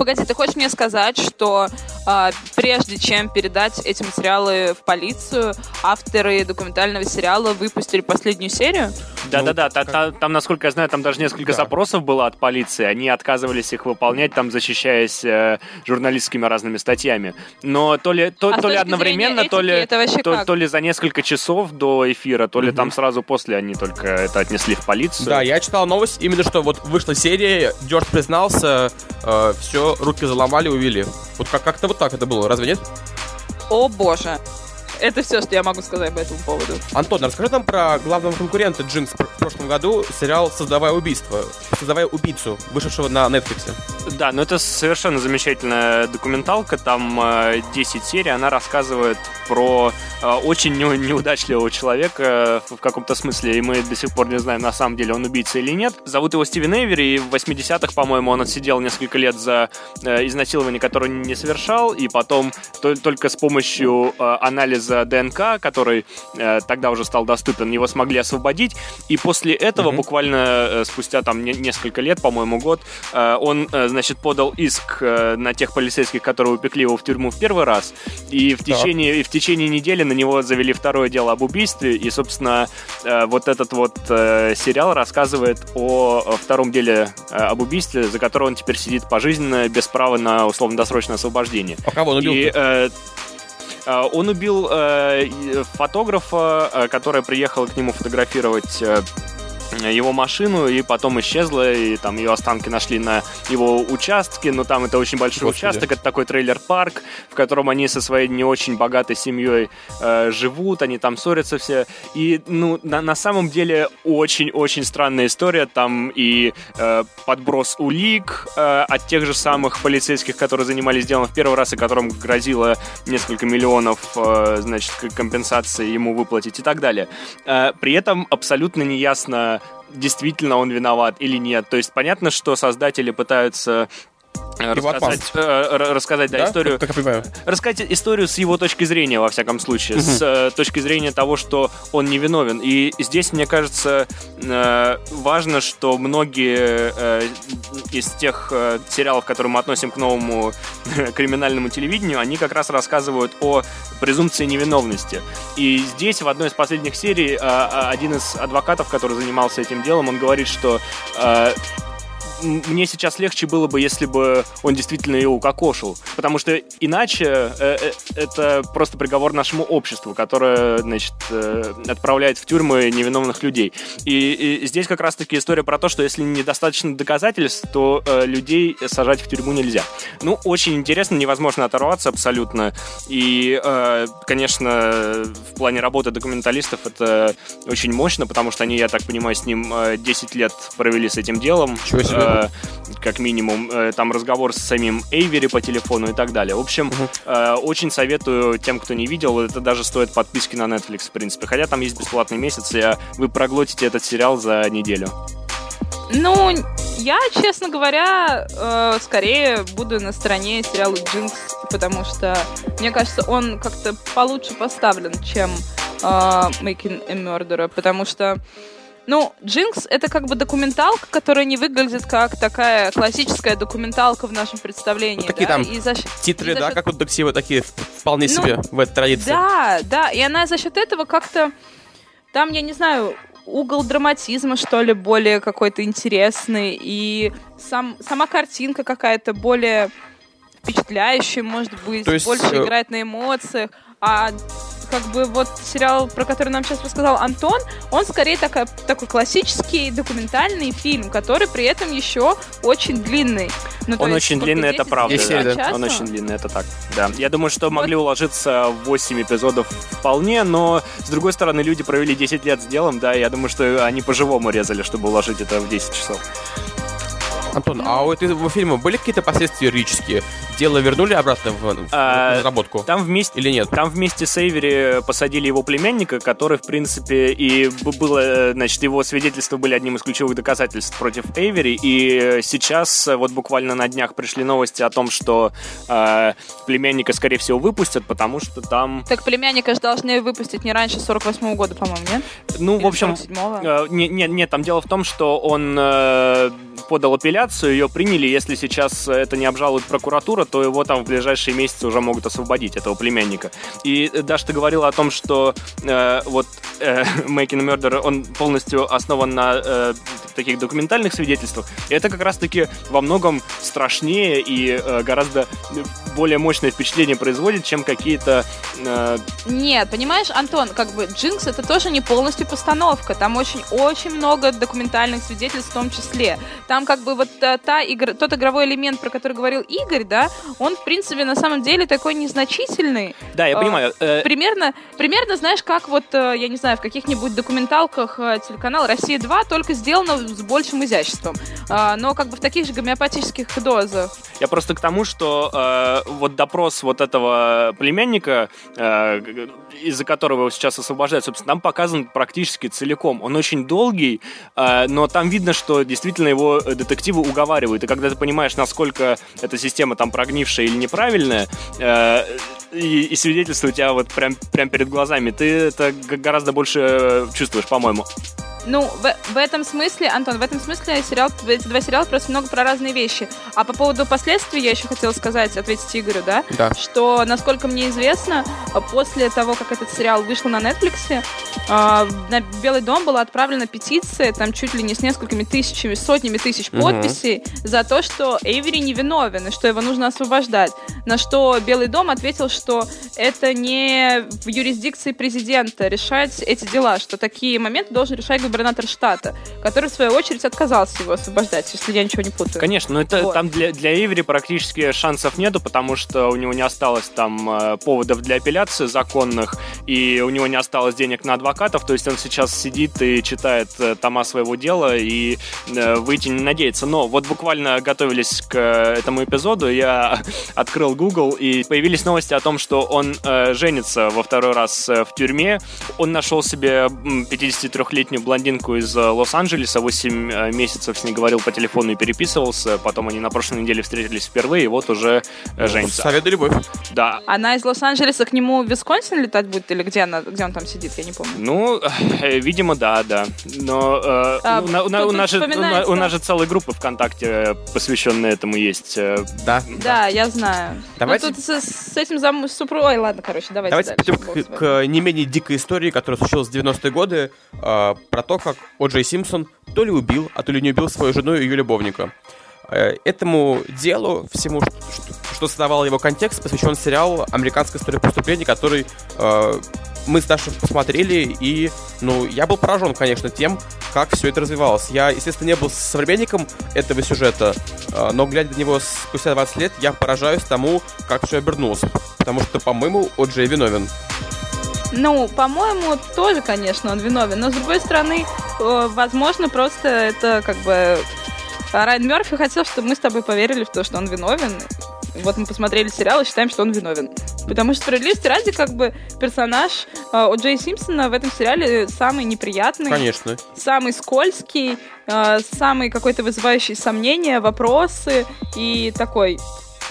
Погоди, ты хочешь мне сказать, что э, прежде чем передать эти материалы в полицию, авторы документального сериала выпустили последнюю серию? Да-да-да, ну, как... там, насколько я знаю, там даже несколько да. запросов было от полиции, они отказывались их выполнять, там защищаясь э, журналистскими разными статьями. Но то ли, то, а то ли одновременно, этики, то, ли, то, то ли за несколько часов до эфира, то ли угу. там сразу после они только это отнесли в полицию. Да, я читал новость именно, что вот вышла серия, Дёрт признался, э, все, руки заломали, увели. Вот как- как-то вот так это было, разве нет? О боже. Это все, что я могу сказать по этому поводу. Антон, расскажи нам про главного конкурента Джинкс в прошлом году, сериал «Создавая убийство», «Создавая убийцу», вышедшего на Netflix. Да, ну это совершенно замечательная документалка, там 10 э, серий, она рассказывает про э, очень неудачливого человека в каком-то смысле, и мы до сих пор не знаем, на самом деле он убийца или нет. Зовут его Стивен Эйвери, и в 80-х, по-моему, он отсидел несколько лет за э, изнасилование, которое не совершал, и потом только с помощью анализа ДНК, который э, тогда уже стал доступен, его смогли освободить, и после этого, mm-hmm. буквально э, спустя там не, несколько лет, по-моему, год, э, он, э, значит, подал иск э, на тех полицейских, которые упекли его в тюрьму в первый раз, и в течение, и в течение недели на него завели второе дело об убийстве, и, собственно, э, вот этот вот э, сериал рассказывает о втором деле э, об убийстве, за которое он теперь сидит пожизненно, без права на условно-досрочное освобождение. А кого он убил? И, э, он убил э, фотографа, э, который приехал к нему фотографировать э, его машину, и потом исчезла, и там ее останки нашли на его участке, но там это очень большой Господи. участок, это такой трейлер-парк, в котором они со своей не очень богатой семьей э, живут, они там ссорятся все, и, ну, на, на самом деле очень-очень странная история, там и э, подброс улик э, от тех же самых полицейских, которые занимались делом в первый раз, и которым грозило несколько миллионов, э, значит, компенсации ему выплатить и так далее. Э, при этом абсолютно неясно, действительно он виноват или нет. То есть понятно, что создатели пытаются рассказать, э, рассказать да, да, историю. Как, как я понимаю. Рассказать историю с его точки зрения, во всяком случае, угу. с э, точки зрения того, что он невиновен. И здесь, мне кажется, э, важно, что многие э, из тех э, сериалов, которые мы относим к новому криминальному телевидению, они как раз рассказывают о презумпции невиновности. И здесь, в одной из последних серий, э, один из адвокатов, который занимался этим делом, он говорит, что э, мне сейчас легче было бы, если бы он действительно ее укокошил. Потому что иначе э, э, это просто приговор нашему обществу, которое, значит, э, отправляет в тюрьмы невиновных людей. И, и здесь как раз-таки история про то, что если недостаточно доказательств, то э, людей сажать в тюрьму нельзя. Ну, очень интересно, невозможно оторваться абсолютно. И, э, конечно, в плане работы документалистов это очень мощно, потому что они, я так понимаю, с ним 10 лет провели с этим делом. Чего себе? Э, как минимум, э, там разговор с самим Эйвери по телефону и так далее. В общем, uh очень советую тем, кто не видел, это даже стоит подписки на Netflix, в принципе. Хотя там есть бесплатный месяц, и вы проглотите этот сериал за неделю. Ну, я, честно говоря, э, скорее буду на стороне сериала Джинкс, потому что, мне кажется, он как-то получше поставлен, чем э, Making a Murderer, потому что ну, Джинкс — это как бы документалка, которая не выглядит как такая классическая документалка в нашем представлении. Ну, такие да? там и за... титры, и за да, счет... как у детектива, такие вполне ну, себе в этой традиции. Да, да, и она за счет этого как-то... Там, я не знаю, угол драматизма, что ли, более какой-то интересный, и сам, сама картинка какая-то более впечатляющая, может быть, То есть, больше э... играет на эмоциях. А как бы вот сериал, про который нам сейчас рассказал Антон, он скорее такой, такой классический документальный фильм, который при этом еще очень длинный. Ну, он очень есть, длинный, это правда. Да. Да. Он очень длинный, это так. Да. Я думаю, что вот. могли уложиться в 8 эпизодов вполне, но с другой стороны, люди провели 10 лет с делом, да, я думаю, что они по-живому резали, чтобы уложить это в 10 часов. Антон, а у этого фильма были какие-то последствия юридические? Дело вернули обратно в, в а, разработку? Там вместе, Или нет? Там вместе с Эйвери посадили его племянника, который, в принципе, и было, значит, его свидетельства были одним из ключевых доказательств против Эйвери, и сейчас вот буквально на днях пришли новости о том, что э, племянника, скорее всего, выпустят, потому что там... Так племянника же должны выпустить не раньше 48 -го года, по-моему, нет? Ну, Или в общем... Э, нет, нет, нет, там дело в том, что он э, подал апелляцию, ее приняли. Если сейчас это не обжалует прокуратура, то его там в ближайшие месяцы уже могут освободить, этого племянника. И даже ты говорила о том, что э, вот э, Making Murder, он полностью основан на э, таких документальных свидетельствах. И это как раз-таки во многом страшнее и э, гораздо более мощное впечатление производит, чем какие-то... Э... Нет, понимаешь, Антон, как бы Джинкс это тоже не полностью постановка. Там очень-очень много документальных свидетельств в том числе. Там как бы вот та, та игра, тот игровой элемент, про который говорил Игорь, да, он, в принципе, на самом деле такой незначительный. Да, я понимаю. Э... Примерно, примерно, знаешь, как вот, э, я не знаю, в каких-нибудь документалках э, телеканал «Россия-2» только сделано с большим изяществом. Э, но как бы в таких же гомеопатических дозах. Я просто к тому, что э, вот допрос вот этого племянника, э, из-за которого его сейчас освобождают, собственно, там показан практически целиком. Он очень долгий, э, но там видно, что действительно его детективы уговаривают. И когда ты понимаешь, насколько эта система там прогнившая или неправильная, э, и, и свидетельство у тебя вот прям, прям перед глазами. Ты это гораздо больше чувствуешь, по-моему. Ну, в, в этом смысле, Антон, в этом смысле сериал, эти два сериала просто много про разные вещи. А по поводу последствий я еще хотела сказать, ответить Игорю, да? Да. Что, насколько мне известно, после того, как этот сериал вышел на Netflix, э, на Белый дом была отправлена петиция, там чуть ли не с несколькими тысячами, сотнями тысяч подписей угу. за то, что Эйвери невиновен и что его нужно освобождать. На что Белый дом ответил, что это не в юрисдикции президента решать эти дела, что такие моменты должен решать губернатор штата, который, в свою очередь, отказался его освобождать, если я ничего не путаю. Конечно, но это вот. там для, для Эйвери практически шансов нету, потому что у него не осталось там э, поводов для апелляции законных, и у него не осталось денег на адвокатов, то есть он сейчас сидит и читает э, тома своего дела и э, выйти не надеется. Но вот буквально готовились к этому эпизоду, я открыл Google, и появились новости о том, что он женится во второй раз в тюрьме. Он нашел себе 53-летнюю блондинку блондинку из э, Лос-Анджелеса, 8 э, месяцев с ней говорил по телефону и переписывался, потом они на прошлой неделе встретились впервые, и вот уже э, женятся. Совет и любовь. Да. Она из Лос-Анджелеса к нему в Висконсин летать будет, или где, она, где он там сидит, я не помню. Ну, видимо, да, да. Но э, а, у, нас же, у, у нас же целая группа ВКонтакте, посвященная этому есть. Да. Да, я знаю. Давайте... Ну, тут с, с этим зам... супругой... Ой, ладно, короче, давайте Давайте дальше. к, к не менее дикой истории, которая случилась в 90-е годы, э, про то, как О'Джей Симпсон то ли убил, а то ли не убил свою жену и ее любовника. Э, этому делу, всему, что создавало его контекст, посвящен сериал «Американская история преступлений», который э, мы с Дашей посмотрели, и, ну, я был поражен, конечно, тем, как все это развивалось. Я, естественно, не был современником этого сюжета, э, но, глядя на него спустя 20 лет, я поражаюсь тому, как все обернулось. Потому что, по-моему, О'Джей виновен. Ну, по-моему, тоже, конечно, он виновен. Но, с другой стороны, э, возможно, просто это как бы... Райан Мерфи хотел, чтобы мы с тобой поверили в то, что он виновен. Вот мы посмотрели сериал и считаем, что он виновен. Потому что справедливости ради, как бы, персонаж э, О Джей Симпсона в этом сериале самый неприятный. Конечно. Самый скользкий, э, самый какой-то вызывающий сомнения, вопросы и такой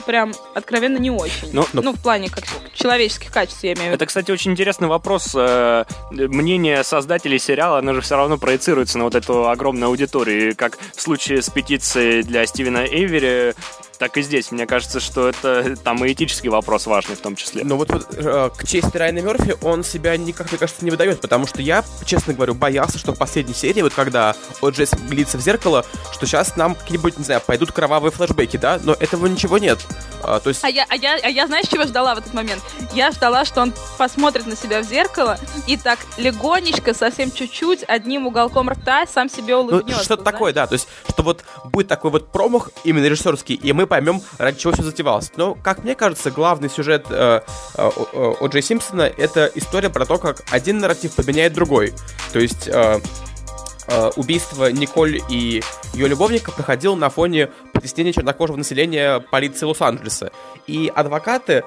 прям откровенно не очень. Но, но... Ну, в плане как человеческих качеств, я имею в виду. Это, кстати, очень интересный вопрос. Э, мнение создателей сериала, оно же все равно проецируется на вот эту огромную аудиторию. И как в случае с петицией для Стивена Эйвери, так и здесь. Мне кажется, что это там и этический вопрос важный в том числе. Но вот, вот э, к чести Райана Мерфи он себя никак, мне кажется, не выдает, потому что я, честно говорю, боялся, что в последней серии, вот когда О'Джей глядится в зеркало, что сейчас нам какие-нибудь, не знаю, пойдут кровавые флешбеки, да? Но этого ничего нет. А, то есть... а, я, а, я, а я знаешь, чего ждала в этот момент? Я ждала, что он посмотрит на себя в зеркало и так легонечко, совсем чуть-чуть, одним уголком рта сам себе улыбнется. Ну, что-то такое, да. То есть, что вот будет такой вот промах именно режиссерский, и мы поймем, ради чего все затевалось. Но, как мне кажется, главный сюжет э, э, О Джей Симпсона — это история про то, как один нарратив подменяет другой. То есть... Э, э, убийство Николь и ее любовника проходило на фоне притеснения чернокожего населения полиции Лос-Анджелеса. И адвокаты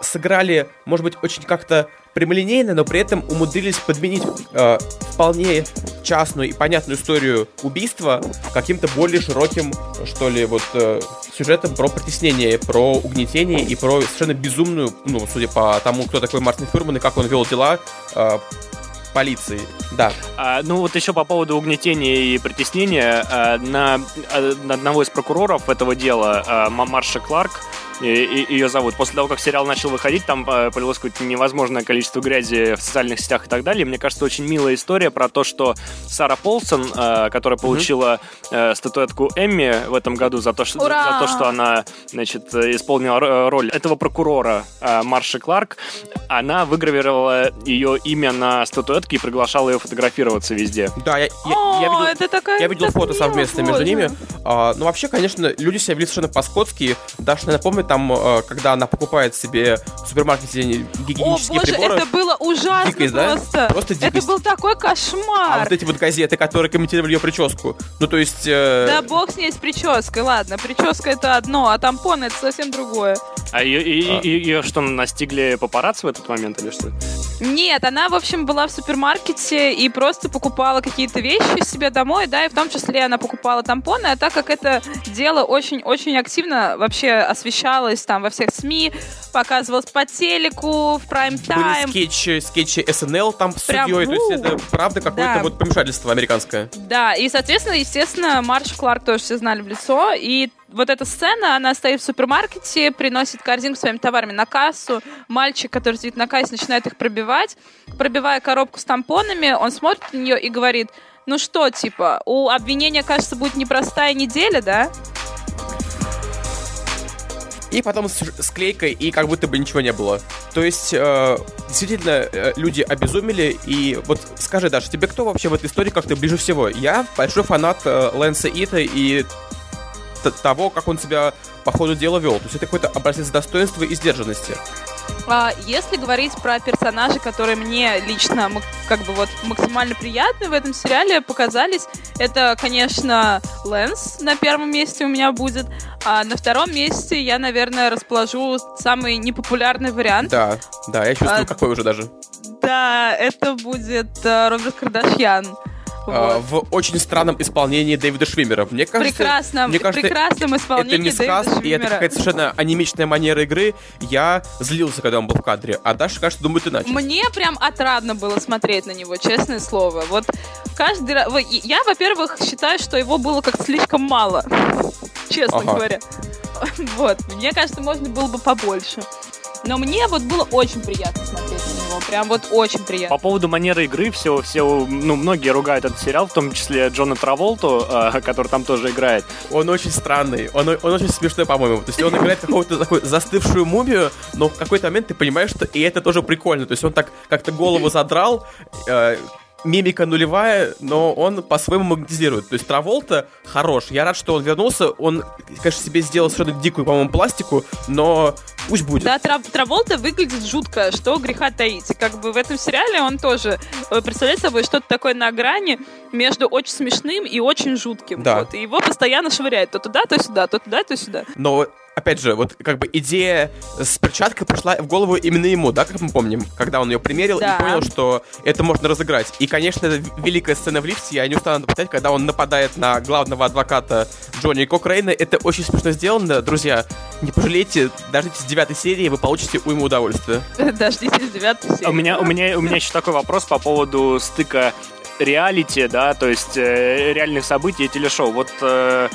сыграли, может быть, очень как-то прямолинейно, но при этом умудрились подменить э, вполне частную и понятную историю убийства каким-то более широким, что ли, вот э, сюжетом про притеснение, про угнетение и про совершенно безумную, ну, судя по тому, кто такой Мартин Фюрман и как он вел дела, э, полиции. Да. А, ну вот еще по поводу угнетения и притеснения а, на, а, на одного из прокуроров этого дела, а, Марша Кларк, ее зовут. После того, как сериал начал выходить, там э, появилось какое-то невозможное количество грази в социальных сетях и так далее. Мне кажется, очень милая история про то, что Сара Полсон, э, которая получила mm-hmm. статуэтку Эмми в этом году за то, что, за то, что она значит, исполнила роль этого прокурора Марши Кларк, она выгравировала ее имя на статуэтке и приглашала ее фотографироваться везде. Да, я, я, О, я видел, это такая, я видел фото совместное между ними. А, ну, вообще, конечно, люди себя ведут совершенно по-скотски. Даже, наверное, помню, там, э, когда она покупает себе в супермаркете гигиенические О, боже, приборы. это было ужасно дикость, просто. Да? Просто дикость. Это был такой кошмар. А вот эти вот газеты, которые комментировали ее прическу. Ну, то есть... Э... Да бог с ней с прической, ладно. Прическа это одно, а тампон это совсем другое. А ее, а. ее что, настигли папарацци в этот момент или что? Нет, она, в общем, была в супермаркете и просто покупала какие-то вещи себе домой, да, и в том числе она покупала тампоны, а так как это дело очень-очень активно вообще освещалось там во всех СМИ, показывалось по телеку, в прайм-тайм. Были скетчи, скетчи СНЛ там с Прям, судьей, то есть это правда какое-то да. вот помешательство американское. Да, и, соответственно, естественно, Марш Кларк тоже все знали в лицо, и вот эта сцена, она стоит в супермаркете, приносит корзинку своими товарами на кассу. Мальчик, который сидит на кассе, начинает их пробивать. Пробивая коробку с тампонами, он смотрит на нее и говорит, ну что, типа, у обвинения, кажется, будет непростая неделя, да? И потом с, с клейкой, и как будто бы ничего не было. То есть, э, действительно, э, люди обезумели. И вот скажи, Даша, тебе кто вообще в этой истории как-то ближе всего? Я большой фанат э, Лэнса Ита и того, как он себя по ходу дела вел. То есть это какой-то образец достоинства и сдержанности. А, если говорить про персонажи, которые мне лично как бы вот максимально приятны в этом сериале показались, это, конечно, Лэнс на первом месте у меня будет, а на втором месте я, наверное, расположу самый непопулярный вариант. Да, да, я чувствую, а, какой уже даже. Да, это будет uh, Роберт Кардашьян. А, в очень странном исполнении Дэвида Швимера. Мне кажется, прекрасном, мне кажется, прекрасном исполнении это не сказ, Дэвида и это какая-то совершенно анимичная манера игры. Я злился, когда он был в кадре, а Даша, кажется, думает иначе. Мне прям отрадно было смотреть на него, честное слово. Вот каждый раз... Я, во-первых, считаю, что его было как слишком мало, честно ага. говоря. Вот, мне кажется, можно было бы побольше. Но мне вот было очень приятно смотреть. Прям вот очень приятно. По поводу манеры игры, все, все, ну, многие ругают этот сериал, в том числе Джона Траволту, э, который там тоже играет. Он очень странный, он, он очень смешной, по-моему. То есть он играет какую-то такую застывшую мумию, но в какой-то момент ты понимаешь, что и это тоже прикольно. То есть он так как-то голову задрал, э, мимика нулевая, но он по-своему магнетизирует. То есть Траволта хорош. Я рад, что он вернулся. Он, конечно, себе сделал совершенно дикую, по-моему, пластику, но пусть будет. Да, Трав Траволта выглядит жутко, что греха таить. Как бы в этом сериале он тоже э, представляет собой что-то такое на грани между очень смешным и очень жутким. Да. Вот. И его постоянно швыряет то туда, то сюда, то туда, то сюда. Но опять же, вот как бы идея с перчаткой пришла в голову именно ему, да, как мы помним, когда он ее примерил да. и понял, что это можно разыграть. И, конечно, великая сцена в лифте, я не устану напоминать, когда он нападает на главного адвоката Джонни Кокрейна. Это очень смешно сделано, друзья. Не пожалейте, дождитесь девятой серии, вы получите уйму удовольствия. Дождитесь девятой серии. У меня, у меня, у меня еще такой вопрос по поводу стыка реалити, да, то есть э, реальных событий и телешоу. Вот э,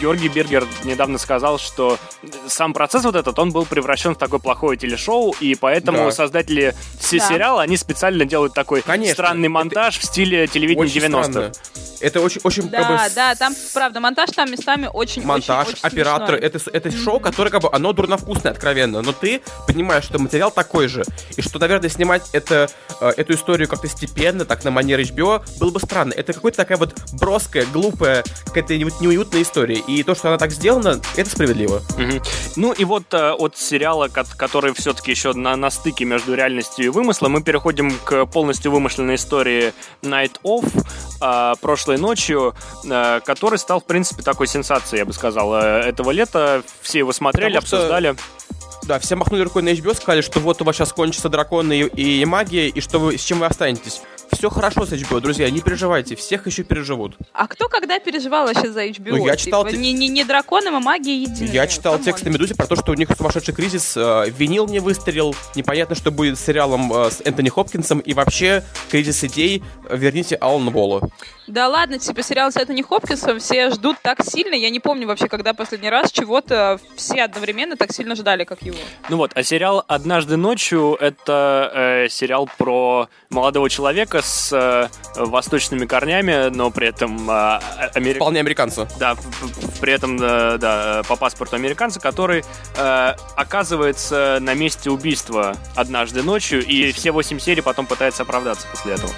Георгий Бергер недавно сказал, что сам процесс вот этот, он был превращен в такое плохое телешоу, и поэтому да. создатели да. сериала, они специально делают такой Конечно. странный монтаж это в стиле телевидения 90-х. Это очень, очень да, как бы... Да, там, правда, монтаж там местами очень Монтаж, очень, очень операторы, это, это mm-hmm. шоу, которое, как бы, оно дурновкусное, откровенно, но ты понимаешь, что материал такой же, и что, наверное, снимать это, э, эту историю как-то степенно, так на манер HBO, было бы странно. Это какая-то такая вот броская, глупая, какая-то неуютная история, и то, что она так сделана, это справедливо. Mm-hmm. Ну и вот э, от сериала, который все-таки еще на, на стыке между реальностью и вымыслом, мы переходим к полностью вымышленной истории Night Of, э, прошлой ночью, э, который стал, в принципе, такой сенсацией, я бы сказал, э, этого лета. Все его смотрели, Потому обсуждали. Да, все махнули рукой на HBO, сказали, что вот у вас сейчас кончатся драконы и, и магия, и что вы, с чем вы останетесь все хорошо с HBO, друзья, не переживайте, всех еще переживут. А кто когда переживал вообще за HBO? Ну, я читал... Типа, не, не, не драконами едиными. Я читал Come on. тексты Медузы про то, что у них сумасшедший кризис, э, «Винил» не выстрелил, непонятно, что будет с сериалом э, с Энтони Хопкинсом, и вообще кризис идей, верните Алана Болла. Да ладно, типа сериал с Энтони Хопкинсом все ждут так сильно, я не помню вообще, когда последний раз чего-то все одновременно так сильно ждали, как его. Ну вот, а сериал «Однажды ночью» — это э, сериал про молодого человека с э, восточными корнями, но при этом... Э, амери... Вполне американца. Да, при этом, э, да, по паспорту американца, который э, оказывается на месте убийства однажды ночью, и все восемь серий потом пытается оправдаться после этого.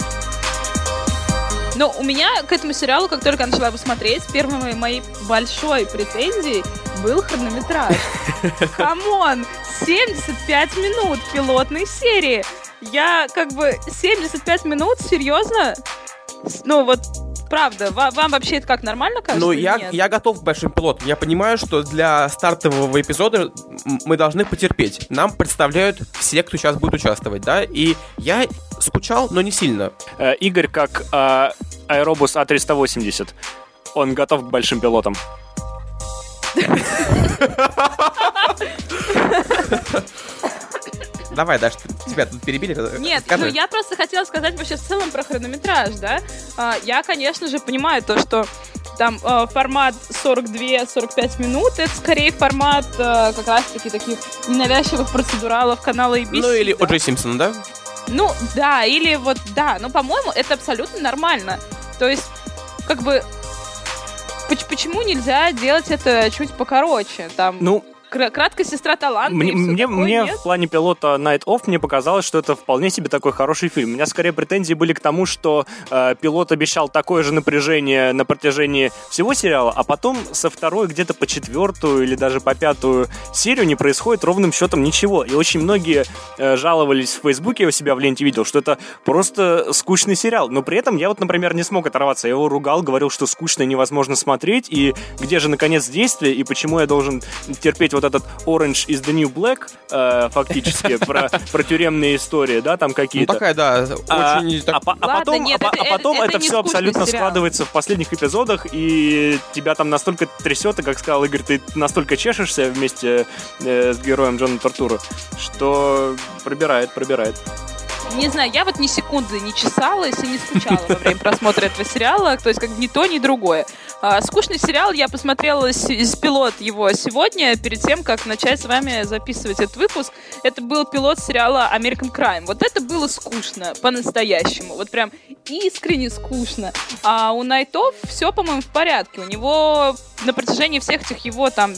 Но у меня к этому сериалу, как только я начала его смотреть, первой моей большой претензией был хронометраж. Come on! 75 минут пилотной серии. Я как бы 75 минут, серьезно? Ну вот правда, вам, вам вообще это как, нормально кажется? Ну, я, я готов к большим пилотам. Я понимаю, что для стартового эпизода мы должны потерпеть. Нам представляют все, кто сейчас будет участвовать, да, и я скучал, но не сильно. Э, Игорь, как э, аэробус А380, он готов к большим пилотам. Давай, Даш, тебя тут перебили. Нет, Скажи. ну я просто хотела сказать вообще в целом про хронометраж, да. А, я, конечно же, понимаю то, что там э, формат 42-45 минут, это скорее формат э, как раз-таки таких ненавязчивых процедуралов канала ABC. Ну или да? О'Джей Симпсон, да? Ну, да, или вот, да, но, по-моему, это абсолютно нормально. То есть, как бы, почему нельзя делать это чуть покороче? Там, ну, краткая сестра таланта. Мне, мне, мне в плане пилота Night Off мне показалось, что это вполне себе такой хороший фильм. У меня скорее претензии были к тому, что э, пилот обещал такое же напряжение на протяжении всего сериала, а потом со второй где-то по четвертую или даже по пятую серию не происходит ровным счетом ничего. И очень многие э, жаловались в Фейсбуке, я у себя в ленте видел, что это просто скучный сериал. Но при этом я вот, например, не смог оторваться. Я его ругал, говорил, что скучно и невозможно смотреть, и где же наконец действие, и почему я должен терпеть вот вот этот Orange is the New Black, э, фактически, про, про тюремные истории, да, там какие-то. Ну, такая, да, а, очень... А, а, а потом, нет, а, это, а потом это, это, это все абсолютно сериал. складывается в последних эпизодах, и тебя там настолько трясет, и, как сказал Игорь, ты настолько чешешься вместе э, с героем Джона Тортура, что пробирает, пробирает. Не знаю, я вот ни секунды не чесалась и не скучала во время просмотра этого сериала, то есть как ни то, ни другое. А, скучный сериал я посмотрела из пилот его сегодня, перед тем, как начать с вами записывать этот выпуск. Это был пилот сериала American Crime. Вот это было скучно, по-настоящему. Вот прям искренне скучно. А у Найтов все, по-моему, в порядке. У него на протяжении всех этих его там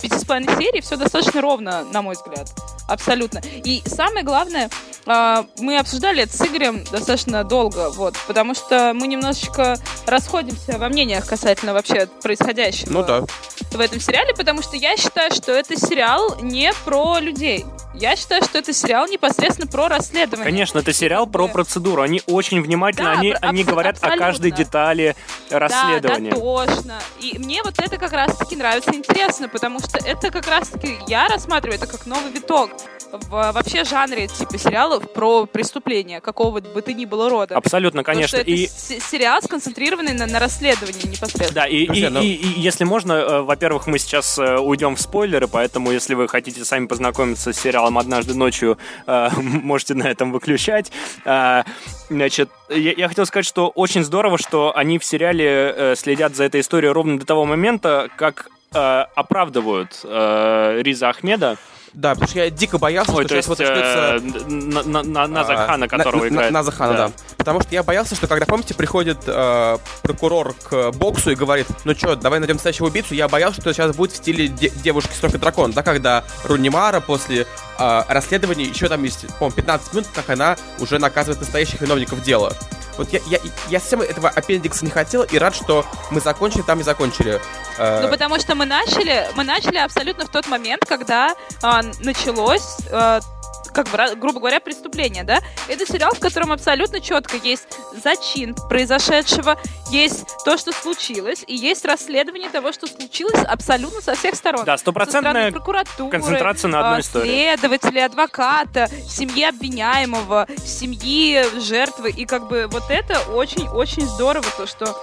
пяти с половиной серий все достаточно ровно, на мой взгляд. Абсолютно. И самое главное, а, мы обсуждали это с Игорем достаточно долго, вот, потому что мы немножечко расходимся во мнениях касательно вообще происходящего ну, да. в этом сериале, потому что я считаю, что это сериал не про людей. Я считаю, что это сериал непосредственно про расследование. Конечно, это сериал про процедуру. Они очень внимательно, да, они, они говорят абсолютно. о каждой детали расследования. Да, дотошно. И мне вот это как раз-таки нравится интересно, потому что это как раз-таки я рассматриваю это как новый виток в вообще жанре типа сериалов про преступления, какого бы ты ни было рода. Абсолютно, конечно. и сериал сконцентрированный на, на расследовании непосредственно. Да, и, и, ну... и, и если можно, э, во-первых, мы сейчас э, уйдем в спойлеры, поэтому если вы хотите сами познакомиться с сериалом «Однажды ночью», э, можете на этом выключать. Значит, я, я хотел сказать, что очень здорово, что они в сериале следят за этой историей ровно до того момента, как оправдывают Риза Ахмеда. Да, потому что я дико боялся, Ой, что сейчас есть, вот начнется... Э, на, Наза Хана, которого на, играет. Наза Хана, да. да. Потому что я боялся, что когда, помните, приходит э, прокурор к боксу и говорит, ну что, давай найдем настоящего убийцу, я боялся, что сейчас будет в стиле де- девушки с дракон, да, когда Рунимара после э, расследования еще там есть, по-моему, 15 минут, как она уже наказывает настоящих виновников дела. Вот я, я, я совсем этого аппендикса не хотел и рад, что мы закончили там и закончили. Э, ну, потому что мы начали, мы начали абсолютно в тот момент, когда а, началось а, как бы, грубо говоря, преступление, да? Это сериал, в котором абсолютно четко есть зачин произошедшего, есть то, что случилось, и есть расследование того, что случилось абсолютно со всех сторон. Да, стопроцентная концентрация на одной истории. Следователя, адвоката, семьи обвиняемого, семьи жертвы, и как бы вот это очень-очень здорово, то, что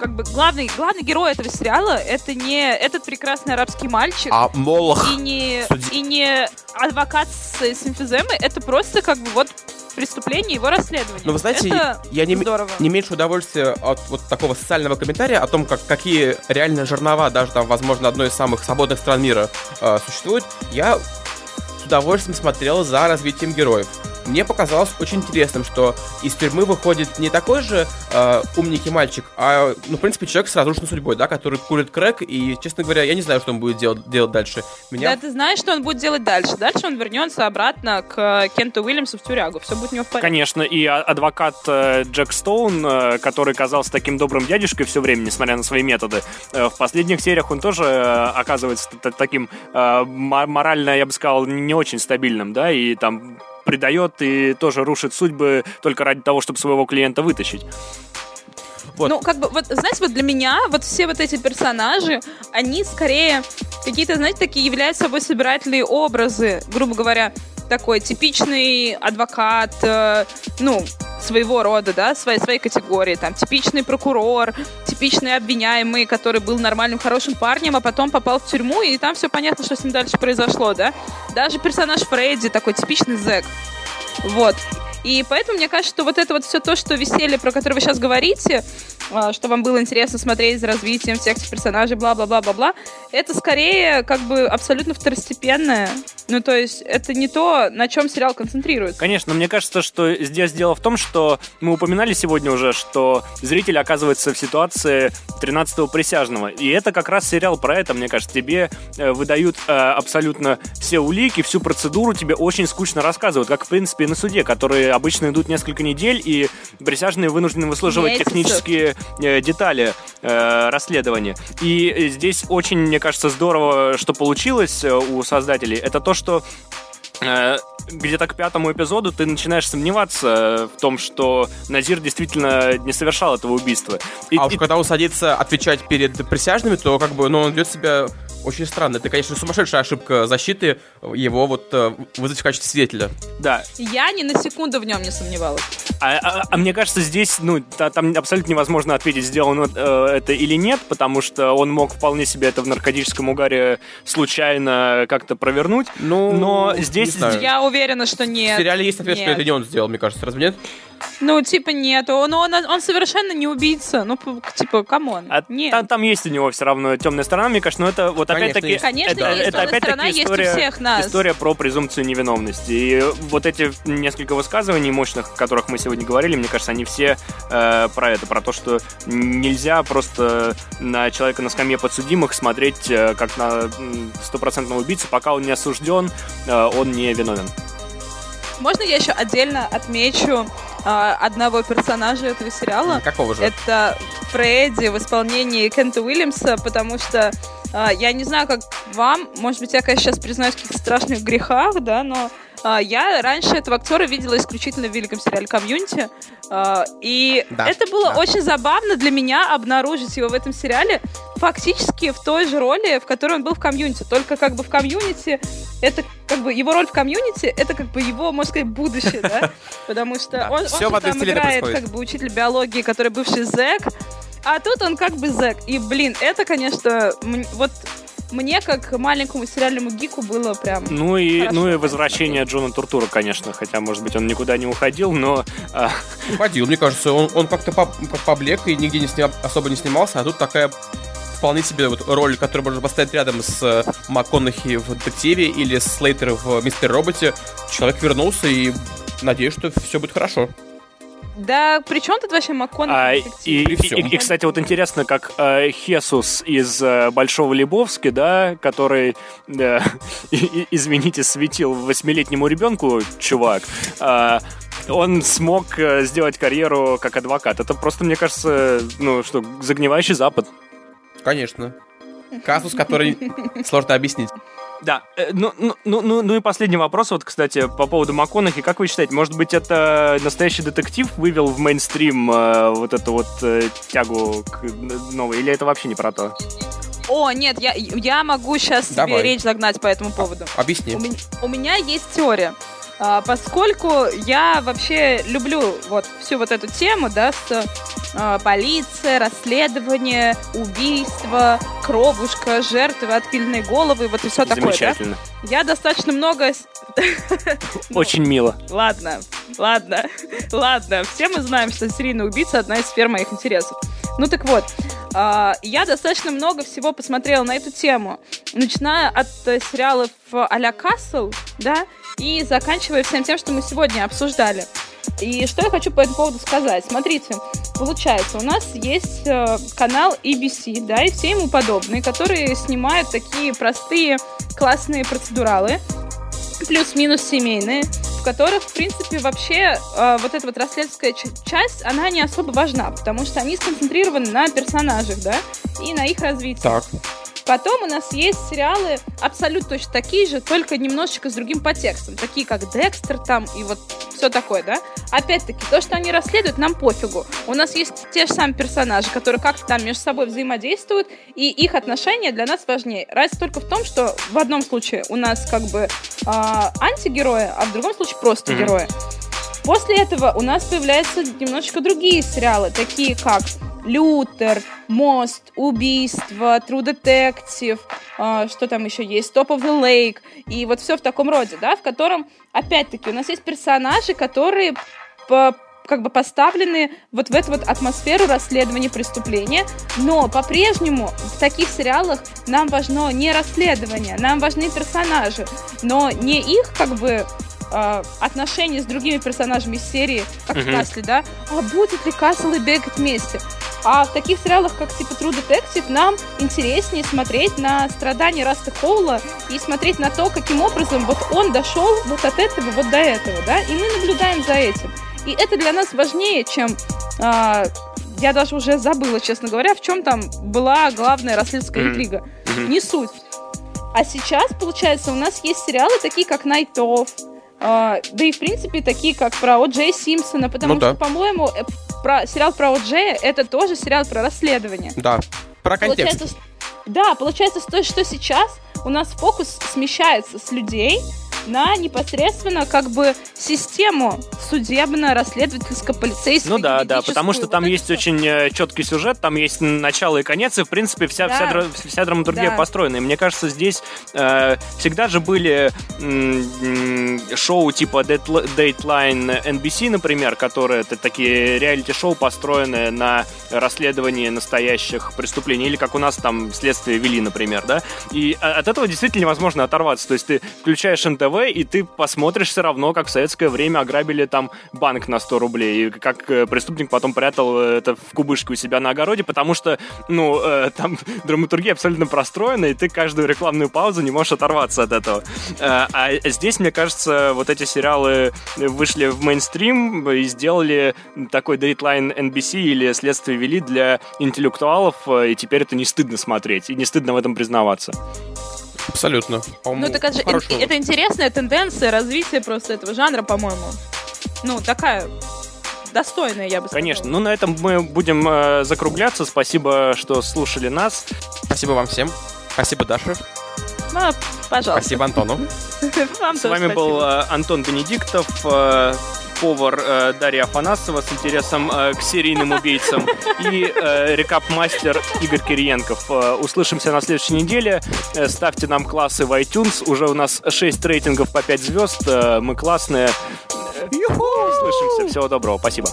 как бы главный, главный герой этого сериала это не этот прекрасный арабский мальчик. А Молох. И не, и не адвокат с, с эмфиземой. Это просто как бы вот преступление, его расследование. Но вы знаете, это я не, здорово. не меньше удовольствия от вот такого социального комментария о том, как, какие реально жернова, даже там, возможно, одной из самых свободных стран мира э, существует. Я с удовольствием смотрел за развитием героев мне показалось очень интересным, что из тюрьмы выходит не такой же э, умненький мальчик, а, ну, в принципе, человек с разрушенной судьбой, да, который курит крэк, и, честно говоря, я не знаю, что он будет делать, делать дальше. Меня... Да, ты знаешь, что он будет делать дальше. Дальше он вернется обратно к Кенту Уильямсу в тюрягу. Все будет у него в порядке. Конечно, и а, адвокат э, Джек Стоун, э, который казался таким добрым дядюшкой все время, несмотря на свои методы, э, в последних сериях он тоже оказывается таким морально, я бы сказал, не очень стабильным, да, и там предает и тоже рушит судьбы только ради того, чтобы своего клиента вытащить. Вот. Ну, как бы, вот, знаете, вот для меня вот все вот эти персонажи, они скорее какие-то, знаете, такие являются собой собирательные образы, грубо говоря, такой типичный адвокат, э, ну, своего рода, да, своей, своей категории, там, типичный прокурор, типичный обвиняемый, который был нормальным, хорошим парнем, а потом попал в тюрьму, и там все понятно, что с ним дальше произошло, да. Даже персонаж Фредди такой типичный зэк. Вот. И поэтому мне кажется, что вот это вот все то, что веселье, про которое вы сейчас говорите, а, что вам было интересно смотреть за развитием всех персонажей, бла-бла-бла-бла-бла, это скорее как бы абсолютно второстепенное. Ну, то есть это не то, на чем сериал концентрируется. Конечно, мне кажется, что здесь дело в том, что мы упоминали сегодня уже, что зритель оказывается в ситуации 13-го присяжного. И это как раз сериал про это, мне кажется. Тебе э, выдают э, абсолютно все улики, всю процедуру тебе очень скучно рассказывают, как, в принципе, на суде, которые обычно идут несколько недель, и присяжные вынуждены выслуживать Месяцев. технические э, детали расследования. И здесь очень, мне кажется, здорово, что получилось у создателей. Это то, что э, где-то к пятому эпизоду ты начинаешь сомневаться в том, что Назир действительно не совершал этого убийства. И, а уж и... когда он садится отвечать перед присяжными, то как бы, ну, он ведет себя очень странно. Это, конечно, сумасшедшая ошибка защиты его вот э, вызвать в качестве свидетеля. Да. Я ни на секунду в нем не сомневалась. А, а, а мне кажется, здесь, ну, та, там абсолютно невозможно ответить, сделано э, это или нет, потому что он мог вполне себе это в наркотическом угаре случайно как-то провернуть. Ну, но здесь... Я уверена, что нет. В сериале есть ответ, нет. что это не он сделал, мне кажется, разве нет? Ну, типа, нет. Он, он, он совершенно не убийца. Ну, типа, come on. А нет. Там, там есть у него все равно темная сторона, мне кажется, но это вот опять-таки... Конечно, это, есть. это опять-таки история, всех нас. история про презумпцию невиновности. И вот эти несколько высказываний мощных, о которых мы сегодня говорили, мне кажется, они все э, про это, про то, что нельзя просто на человека на скамье подсудимых смотреть э, как на стопроцентного убийцу, пока он не осужден, э, он не виновен. Можно я еще отдельно отмечу э, одного персонажа этого сериала? Какого же? Это Фредди в исполнении Кента Уильямса, потому что э, я не знаю, как вам, может быть, я, конечно, сейчас признаюсь в каких-то страшных грехах, да, но а, я раньше этого актера видела исключительно в великом сериале «Community», а, и да, это было да. очень забавно для меня обнаружить его в этом сериале фактически в той же роли, в которой он был в «Community», только как бы в «Community» это как бы его роль в «Community» это как бы его, можно сказать, будущее, да, потому что он, он там играет как бы учитель биологии, который бывший зэк, а тут он как бы зэк. И, блин, это, конечно, вот мне, как маленькому сериальному гику, было прям Ну и, ну и возвращение Джона Туртура, конечно, хотя, может быть, он никуда не уходил, но... А... Уходил, мне кажется, он, он как-то поблек и нигде не сня... особо не снимался, а тут такая вполне себе вот роль, которую можно поставить рядом с э, МакКонахи в «Детективе» или с Слейтер в «Мистер Роботе». Человек вернулся и надеюсь, что все будет хорошо. Да, при чем тут вообще МакКонахи? А, и, и, и, и, кстати, вот интересно, как э, Хесус из э, Большого Лебовски, да, который, э, и, извините, светил восьмилетнему ребенку, чувак, э, он смог э, сделать карьеру как адвокат. Это просто, мне кажется, ну что, загнивающий Запад. Конечно. Казус, который сложно объяснить. Да, э, ну, ну, ну, ну, ну и последний вопрос, вот, кстати, по поводу МакКонахи. Как вы считаете, может быть, это настоящий детектив вывел в мейнстрим э, вот эту вот э, тягу к новой, или это вообще не про то? О, нет, я, я могу сейчас Давай. тебе речь загнать по этому поводу. Объясни. У меня, у меня есть теория. А, поскольку я вообще люблю вот всю вот эту тему, да, с а, полиция, расследование, убийство, кровушка, жертвы, отпиленные головы, вот и все такое, Замечательно. да? Я достаточно много... Очень мило. Ладно, ладно, ладно. Все мы знаем, что серийный убийца одна из сфер моих интересов. Ну так вот, а, я достаточно много всего посмотрела на эту тему, начиная от э, сериалов а-ля Касл, да, и заканчивая всем тем, что мы сегодня обсуждали. И что я хочу по этому поводу сказать? Смотрите, получается, у нас есть э, канал EBC, да, и все ему подобные, которые снимают такие простые, классные процедуралы, плюс-минус семейные, в которых, в принципе, вообще э, вот эта вот расследовательская часть, она не особо важна, потому что они сконцентрированы на персонажах, да, и на их развитии. Так. Потом у нас есть сериалы абсолютно точно такие же, только немножечко с другим подтекстом, такие как Декстер там и вот все такое, да? Опять-таки, то, что они расследуют, нам пофигу. У нас есть те же самые персонажи, которые как-то там между собой взаимодействуют, и их отношения для нас важнее. Разница только в том, что в одном случае у нас как бы э, антигерои, а в другом случае просто mm-hmm. герои. После этого у нас появляются немножечко другие сериалы, такие как Лютер, Мост, Убийство, True Detective, э, что там еще есть, Top of the Lake, и вот все в таком роде, да, в котором, опять-таки, у нас есть персонажи, которые по как бы поставлены вот в эту вот атмосферу расследования преступления, но по-прежнему в таких сериалах нам важно не расследование, нам важны персонажи, но не их как бы э, отношения с другими персонажами из серии, как uh-huh. в Касле, да, а будет ли Касл и Бегать вместе? А в таких сериалах, как типа True Detective, нам интереснее смотреть на страдания Раста Хоула и смотреть на то, каким образом вот он дошел вот от этого вот до этого, да, и мы наблюдаем за этим. И это для нас важнее, чем а, я даже уже забыла, честно говоря, в чем там была главная расследовательская интрига. Mm-hmm. Не суть. А сейчас, получается, у нас есть сериалы такие, как Night Of, да и, в принципе, такие, как про О. Джей Симпсона, потому ну, что, да. по-моему, э, про, сериал про О. Джея — это тоже сериал про расследование. Да, про контекст. Получается, да, получается, то, что сейчас у нас фокус смещается с людей на непосредственно как бы систему судебно-расследовательско-полицейскую. Ну да, да, потому что там вот есть все. очень э, четкий сюжет, там есть начало и конец, и в принципе вся, да. вся, вся драматургия да. построена. И мне кажется, здесь э, всегда же были шоу типа Dateline NBC, например, которые это такие реалити-шоу, построенные на расследовании настоящих преступлений, или как у нас там следствие вели, например, да. И а, от этого действительно невозможно оторваться. То есть ты включаешь НТВ, ТВ, и ты посмотришь все равно, как в советское время ограбили там банк на 100 рублей, и как э, преступник потом прятал э, это в кубышку у себя на огороде, потому что, ну, э, там драматургия абсолютно простроена, и ты каждую рекламную паузу не можешь оторваться от этого. Э, а здесь, мне кажется, вот эти сериалы вышли в мейнстрим и сделали такой дедлайн NBC или следствие вели для интеллектуалов, э, и теперь это не стыдно смотреть, и не стыдно в этом признаваться. Абсолютно. Ну, так это, же, это интересная тенденция развития просто этого жанра, по-моему. Ну, такая достойная, я бы сказала. Конечно. Ну, на этом мы будем э, закругляться. Спасибо, что слушали нас. Спасибо вам всем. Спасибо, Даша. Ну, пожалуйста. Спасибо Антону. С вами был э, Антон Бенедиктов. Повар э, Дарья Афанасова с интересом э, к серийным убийцам и э, рекап-мастер Игорь Кириенков. Э, услышимся на следующей неделе. Э, ставьте нам классы в iTunes. Уже у нас 6 рейтингов по 5 звезд. Э, мы классные. Услышимся. Всего доброго. Спасибо.